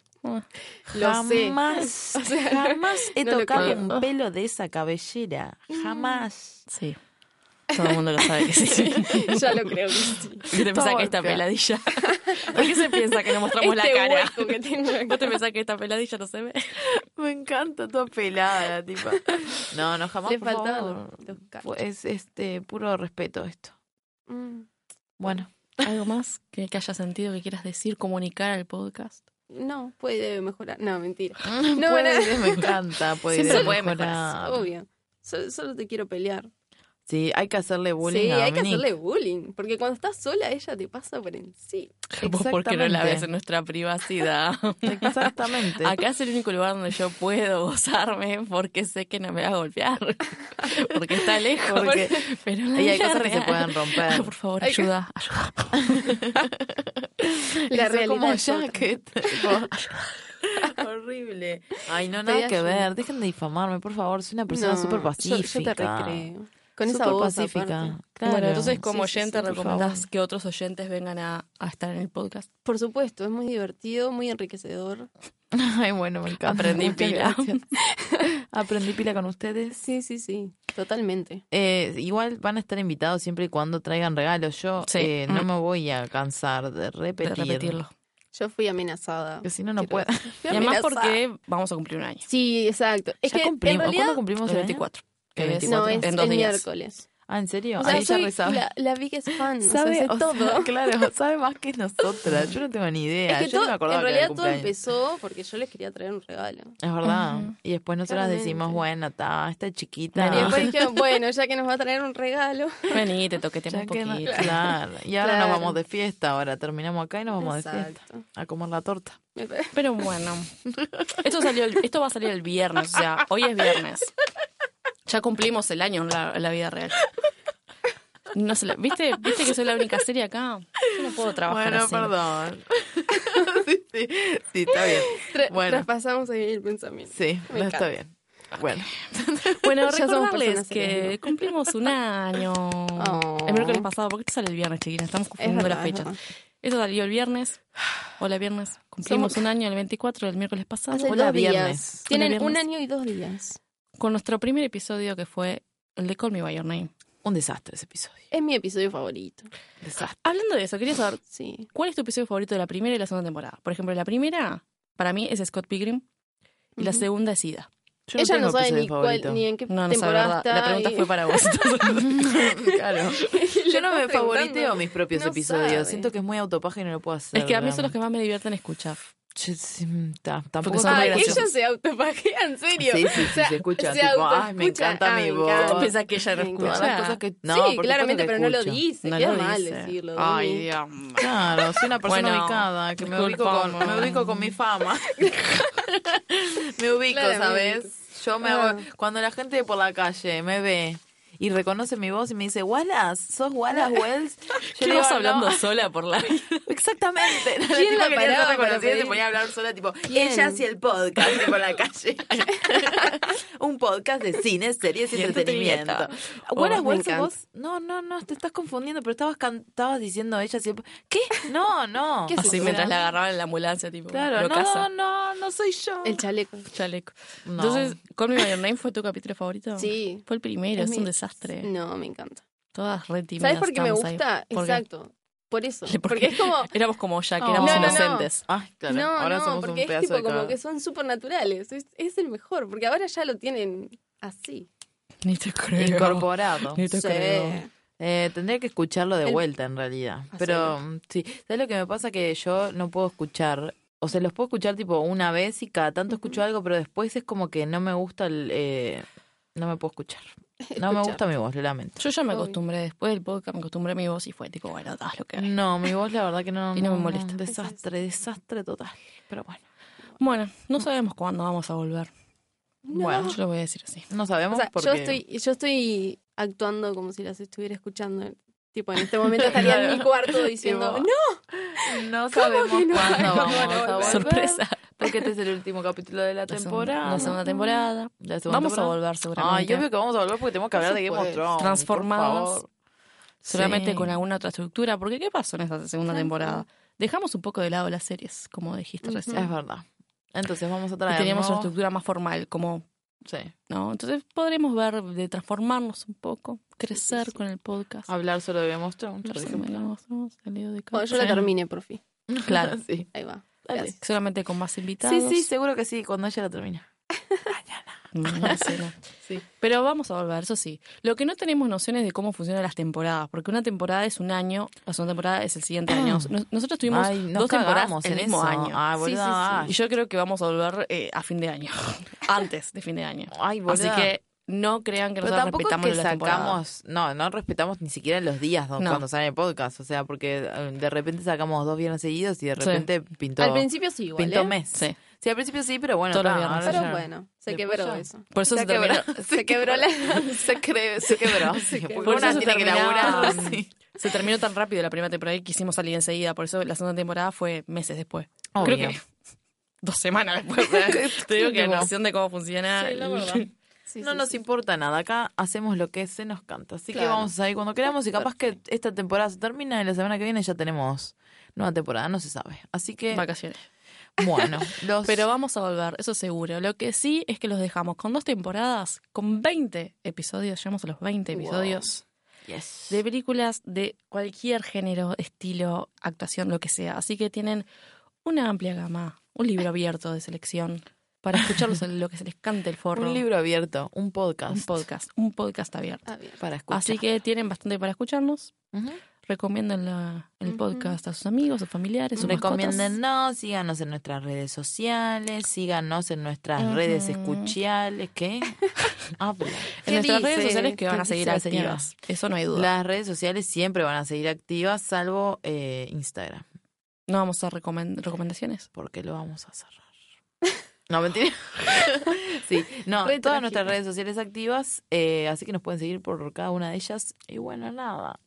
Lo sé. jamás, O sea, jamás he no tocado un pelo de esa cabellera. Jamás. Sí. Todo el mundo lo sabe que sí. ya lo creo que sí. [laughs] ¿Qué te pensás que esta peladilla? [laughs] ¿Por qué se piensa que no mostramos este la cara? hueco que tengo acá. ¿Vos te pensás que esta peladilla no se ve? [laughs] Me encanta toda pelada la tipa. No, no, jamás. Le por faltaban favor. Es este puro respeto esto. Mm. Bueno. ¿Algo más que, que hayas sentido que quieras decir, comunicar al podcast? No, puede mejorar. No, mentira. No, puede- me encanta. Puede Siempre puede mejorar. Obvio. Solo, solo te quiero pelear. Sí, hay que hacerle bullying sí, a hay que hacerle bullying. Porque cuando estás sola, ella te pasa por encima. [laughs] Vos porque no la ves en nuestra privacidad. [laughs] Exactamente. Acá es el único lugar donde yo puedo gozarme porque sé que no me va a golpear. [laughs] Porque está lejos. Porque- pero la Y hay cosas que se pueden romper. Ay, por favor, ayuda. ayuda. La Eso realidad como. Jacket. Horrible. Ay, no, nada que ver. Dejen de difamarme, por favor. Soy una persona No, súper yo- pacífica. Yo, te recreo. Con esa voz pacífica. Claro. Bueno, entonces como Sí, oyente sí, recomendás que otros oyentes vengan a, a estar en el podcast. Por supuesto, es muy divertido, muy enriquecedor. [laughs] Ay, bueno, me encanta. Aprendí pila. [laughs] Aprendí pila con ustedes. Sí, sí, sí, totalmente. Eh, igual van a estar invitados siempre y cuando traigan regalos. Yo Sí. eh, no Mm. me voy a cansar de De repetir. repetirlo. Yo fui amenazada. Que si no, no Quiero puedo. Y además porque vamos a cumplir un año. Sí, exacto. Es Ya que cumplimos. en realidad... ¿Cuándo cumplimos El el año? 24. Que El 24. No, es en dos el días. miércoles. Ah, ¿en serio? O sea, Ahí ya resabe. la, la biggest fan. O sea, ¿Sabe? sé O sea, todo. [laughs] claro, sabe más que nosotras. Yo no tengo ni idea. Es que Yo no me acordaba en realidad todo empezó porque yo les quería traer un regalo. Es verdad. Y después nosotras Claramente. decimos, bueno, está, está chiquita. Y después [laughs] dijeron, bueno, ya que nos va a traer un regalo. Vení, te toqueteamos Ya un que no- poquito. claro. Y ahora Claro. nos vamos de fiesta. Ahora terminamos acá y nos vamos de fiesta. A comer la torta. Pero bueno, esto, salió, el- esto va a salir el viernes, o sea, hoy es viernes. [laughs] Ya cumplimos el año en la, en la vida real. No sé, la- ¿viste, ¿Viste que soy la única serie acá? Yo no puedo trabajar Bueno, así. perdón. [laughs] sí, sí, sí, está bien. Tra- Bueno. Traspasamos ahí el pensamiento. Sí, Me no, está bien. Bueno, Bueno, [laughs] recordarles que serias. cumplimos un año Oh. el miércoles pasado, porque esto sale el viernes, chiquina, estamos Es confundiendo verdad, las es fechas. verdad. Esto salió el viernes. Hola, viernes. Cumplimos Somos- un año el 24 del miércoles pasado. Hace Hola, dos días. viernes. Tienen Hola, un año y dos días. Con nuestro primer episodio que fue el de Call Me By Your Name. un desastre ese episodio. Es mi episodio favorito. Desastre. Hablando de eso, quería saber Sí. cuál es tu episodio favorito de la primera y la segunda temporada. Por ejemplo, la primera, para mí, es Scott Pilgrim. Y la segunda es Ida. Yo Ella no sabe ni, cuál, ni en qué No, no temporada está. La pregunta y- fue para vos. [laughs] claro. [laughs] Yo no me favoriteo mis propios No episodios. sabe. Siento que es muy autopágina y no lo puedo hacer. es que a mí son los que más me divierten escuchar. Ta- tampoco son Ay, ellos se autopagea, en serio. Sí, sí, sí, O sea, se escucha, se tipo, ay, me encanta Ah, mi voz. encanta. ¿Tú pensás que ella no escucha? Cosas que... No, sí, claramente, pero no lo dice. No Queda lo mal dice. decirlo. Ay. Dios mío. Claro, soy una persona Bueno, ubicada, que me ubico, con, me ubico con mi fama. [laughs] [laughs] me ubico, Claramente. ¿sabes? Yo me hago... Ah. Cuando la gente por la calle me ve y reconoce mi voz y me dice, Wallace, ¿sos Wallace Wells? [laughs] Yo ¿Qué le digo, vas hablando "No". sola por la? [laughs] Exactamente. [laughs] La ¿Quién la ser paraba para y se pedir? ponía a hablar sola, tipo, ¿Quién? ella hacía el podcast en la calle. Un podcast de cine, series y Y entretenimiento. entretenimiento. Wallace Oh, Wells, encanta. vos... No, no, no, te estás confundiendo, pero estabas, can- estabas diciendo ella el... ¿Qué? No, no. ¿Qué es Así mientras la agarraban en la ambulancia, tipo. Claro, lo no, casa. no, no soy yo. El chaleco. Chaleco. No. Entonces, Call Me By Your Name fue tu capítulo favorito. Sí. Fue el primero, Es es un mi- desastre. No, me encanta. Todas re tímidas. ¿Sabes por qué me ahí. gusta? Exacto. Por eso. [laughs] ¿Por Porque es como. [laughs] Éramos como ya, que éramos No, no, no. inocentes. Ay, claro. no, ahora no, somos porque un es pedazo tipo como que son supernaturales. Es, es el mejor, porque ahora ya lo tienen así. Ni te creo. Incorporado. Ni te Sí. creo. Eh, tendría que escucharlo de El- vuelta en realidad. Pero mm, sí, ¿sabes lo que me pasa? Que yo no puedo escuchar, o sea, los puedo escuchar tipo una vez y cada tanto escucho algo, pero después es como que no me gusta el... eh, no me puedo escuchar. [laughs] No me gusta mi voz, lo lamento. Yo ya me acostumbré, después del podcast me acostumbré a mi voz y fue tipo, bueno, haz lo que hay. No, mi voz la verdad que no, [laughs] Y no me molesta. Desastre, desastre total. Pero bueno, Bueno, no sabemos cuándo vamos a volver. bueno, Yo lo voy a decir así. no O sabemos sea, porque... yo estoy, yo estoy actuando como si las estuviera escuchando. Tipo, en este momento estaría en [laughs] mi cuarto diciendo, Tipo, no, No sabemos no? cuándo [laughs] ¿Cómo vamos van a. Sorpresa. Porque este es el último capítulo de la La segunda- temporada. La segunda temporada. La segunda Vamos a volver seguramente. Ay, yo veo que vamos a volver porque tenemos que hablar de Game of. Thrones. Transformados. Sí. con alguna otra estructura. Porque ¿qué pasó en esta segunda Claro. temporada? Dejamos un poco de lado las series, como dijiste recién. Es verdad. Entonces vamos a Y traer. teníamos una estructura más formal, como, Sí. ¿no? Entonces podremos ver de transformarnos un poco, crecer sí. con el podcast. Hablar solo de el Leo de cuando yo la termine, por fin. [laughs] Claro. sí. Ahí va. Solamente con más invitados. Sí, sí, seguro que sí, cuando ella la termina. [laughs] [laughs] Sí. Pero vamos a volver, eso sí. Lo que no tenemos nociones de cómo funcionan las temporadas, porque una temporada es un año, la segunda temporada es el siguiente año. [clears throat] Nos- Nosotros tuvimos Ay, nos dos temporadas el en mismo eso. año. Ay, Sí, boluda, sí, sí. ay. Y yo creo que vamos a volver eh, a fin de año, [laughs] antes de fin de año. Ay, Así que no crean que nosotros tampoco es respetamos que las temporadas. sacamos, no, no respetamos ni siquiera los días No. cuando sale el podcast, o sea, porque eh, de repente sacamos dos viernes seguidos y de Sí. repente pintó, Al principio sí, igual, pintó ¿eh? mes. Sí. Sí, al principio sí, pero bueno, Todos los viernes. Pero bueno, se quebró eso. Por eso se, se, terminó- [laughs] [laughs] quebró, Se quebró la... se, cre- se quebró, porque Por eso una se tiene que terminaba- laburar, [laughs] sí. se terminó tan rápido la primera temporada y quisimos salir enseguida. Por eso la segunda temporada fue meses después. Obvio. Creo que dos semanas después. te digo que la noción de cómo funciona. Sí, la verdad. Sí, no sí, nos sí. importa nada, acá hacemos lo que se nos canta. Así que vamos a salir cuando queramos y capaz que esta temporada se termina y la semana que viene ya tenemos nueva temporada, no se sabe. Así que, Vacaciones. Bueno, los... Pero vamos a volver, eso seguro. Lo que sí es que los dejamos con dos temporadas, con 20 episodios, llegamos a los 20 Wow. episodios, Yes. de películas de cualquier género, estilo, actuación, lo que sea. Así que tienen una amplia gama, un libro abierto de selección para escucharlos en lo que se les cante el forro. Un libro abierto, un podcast. un podcast, un podcast abierto. Para escuchar. Así que tienen bastante para escucharnos. Recomienden la- el podcast a sus amigos, a familiares, sus. Recomiéndennos, síganos en nuestras redes sociales, síganos en nuestras redes escuchales, ¿qué? [laughs] Habla. En ¿Qué nuestras dice? redes sociales que van a ¿Qué seguir activas. Eso no hay duda. Las redes sociales siempre van a seguir activas, salvo eh, Instagram, No vamos a recomen- recomendaciones. porque lo vamos a cerrar. No, mentira. [laughs] sí, no, Re todas nuestras redes sociales activas, eh, así que nos pueden seguir por cada una de ellas. Y bueno, nada,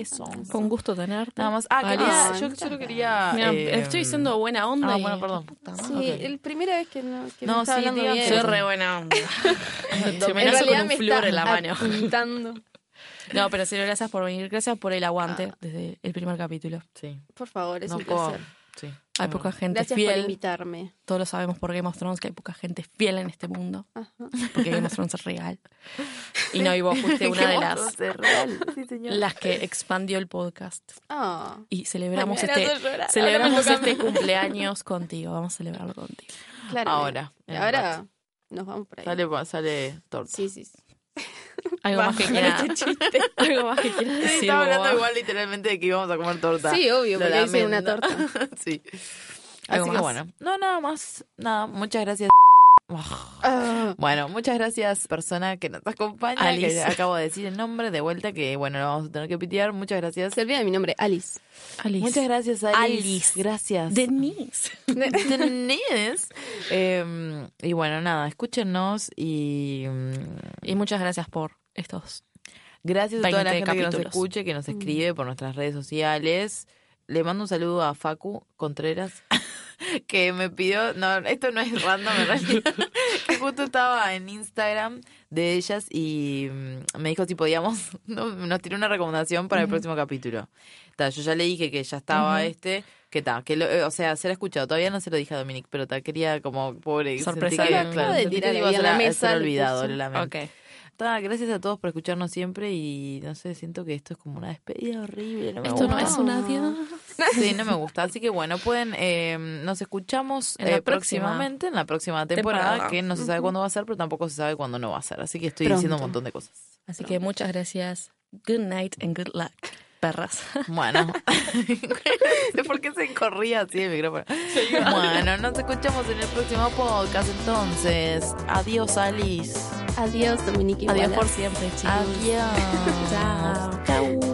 eso. Fue un gusto tenerte. Nada más. Ah, quería, yo solo quería. Mira, eh, estoy diciendo buena onda. ah, y- bueno, perdón. Sí, madre. Ok. el primera vez que, no, que No, me sí, hablando digan bien. Soy re buena onda. [laughs] Te En amenazo con un me flúor está en la mano. apuntando. No, pero sí, gracias por venir. Gracias por el aguante Ah. desde el primer capítulo. Sí, Por favor, es no un puedo. placer. Sí. Hay poca gente Gracias por fiel. invitarme. Todos lo sabemos por Game of Thrones que hay poca gente fiel en este mundo. Ajá. Porque Game of Thrones es real. [laughs] Y no, y vos fuiste una de las, monstruo, es real. Sí, señor. las que expandió el podcast. Ah. Y celebramos Ay, este, celebramos este cumpleaños contigo. Vamos a celebrarlo contigo. Claro. Ahora, ahora nos vamos por ahí. Sale, sale torta. Sí, sí, sí. [laughs] Algo más que este chiste. Algo más que quieras Sí, decir. estaba hablando boba. igual literalmente de que íbamos a comer torta. Sí, obvio, porque hice una torta. [laughs] sí. ¿Algo Así que más? bueno, no, nada más. Nada, muchas gracias. Ah, Bueno, muchas gracias, persona que nos acompaña, Alice. que acabo de decir el nombre de vuelta, que bueno, lo vamos a tener que pitear. Muchas gracias. se olvida de mi nombre, Alice. Alice. Muchas gracias, Alice. Alice. Gracias. Denise. Denise. Eh, y bueno, nada, escúchenos y mm, Y muchas gracias por estos. gracias a toda la 20 gente que nos escuche, que nos escribe por nuestras redes sociales. Le mando un saludo a Facu Contreras, [laughs] que me pidió, no, esto no es random en realidad, [laughs] que justo estaba en Instagram de ellas y mm, me dijo si podíamos, [laughs] no, nos tiró una recomendación para el próximo capítulo. Ta, yo ya le dije que ya estaba este, que tal, que lo- eh, o sea, se lo ha escuchado, todavía no se lo dije a Dominic, pero ta, quería como pobre Sorpresa que, claro, de tirar a la mesa, ser le olvidado, lo lamento. Ok. Ta, gracias a todos por escucharnos siempre y no sé, siento que esto es como una despedida horrible. No me Esto no es un adiós. [laughs] Sí, no me gusta. Así que bueno, pueden, eh, nos escuchamos En eh, próxima próximamente, en la próxima temporada, temporada. que no se sabe cuándo va a ser, pero tampoco se sabe cuándo no va a ser. Así que estoy diciendo un montón de cosas. Así que muchas gracias. Good night and good luck, perras. [laughs] Bueno, por qué se corría así el micrófono. Bueno, nos escuchamos en el próximo podcast entonces. Adiós, Alice. Adiós, Dominique. Adiós Wallace. por siempre, chicos. Adiós. Chao. Chau.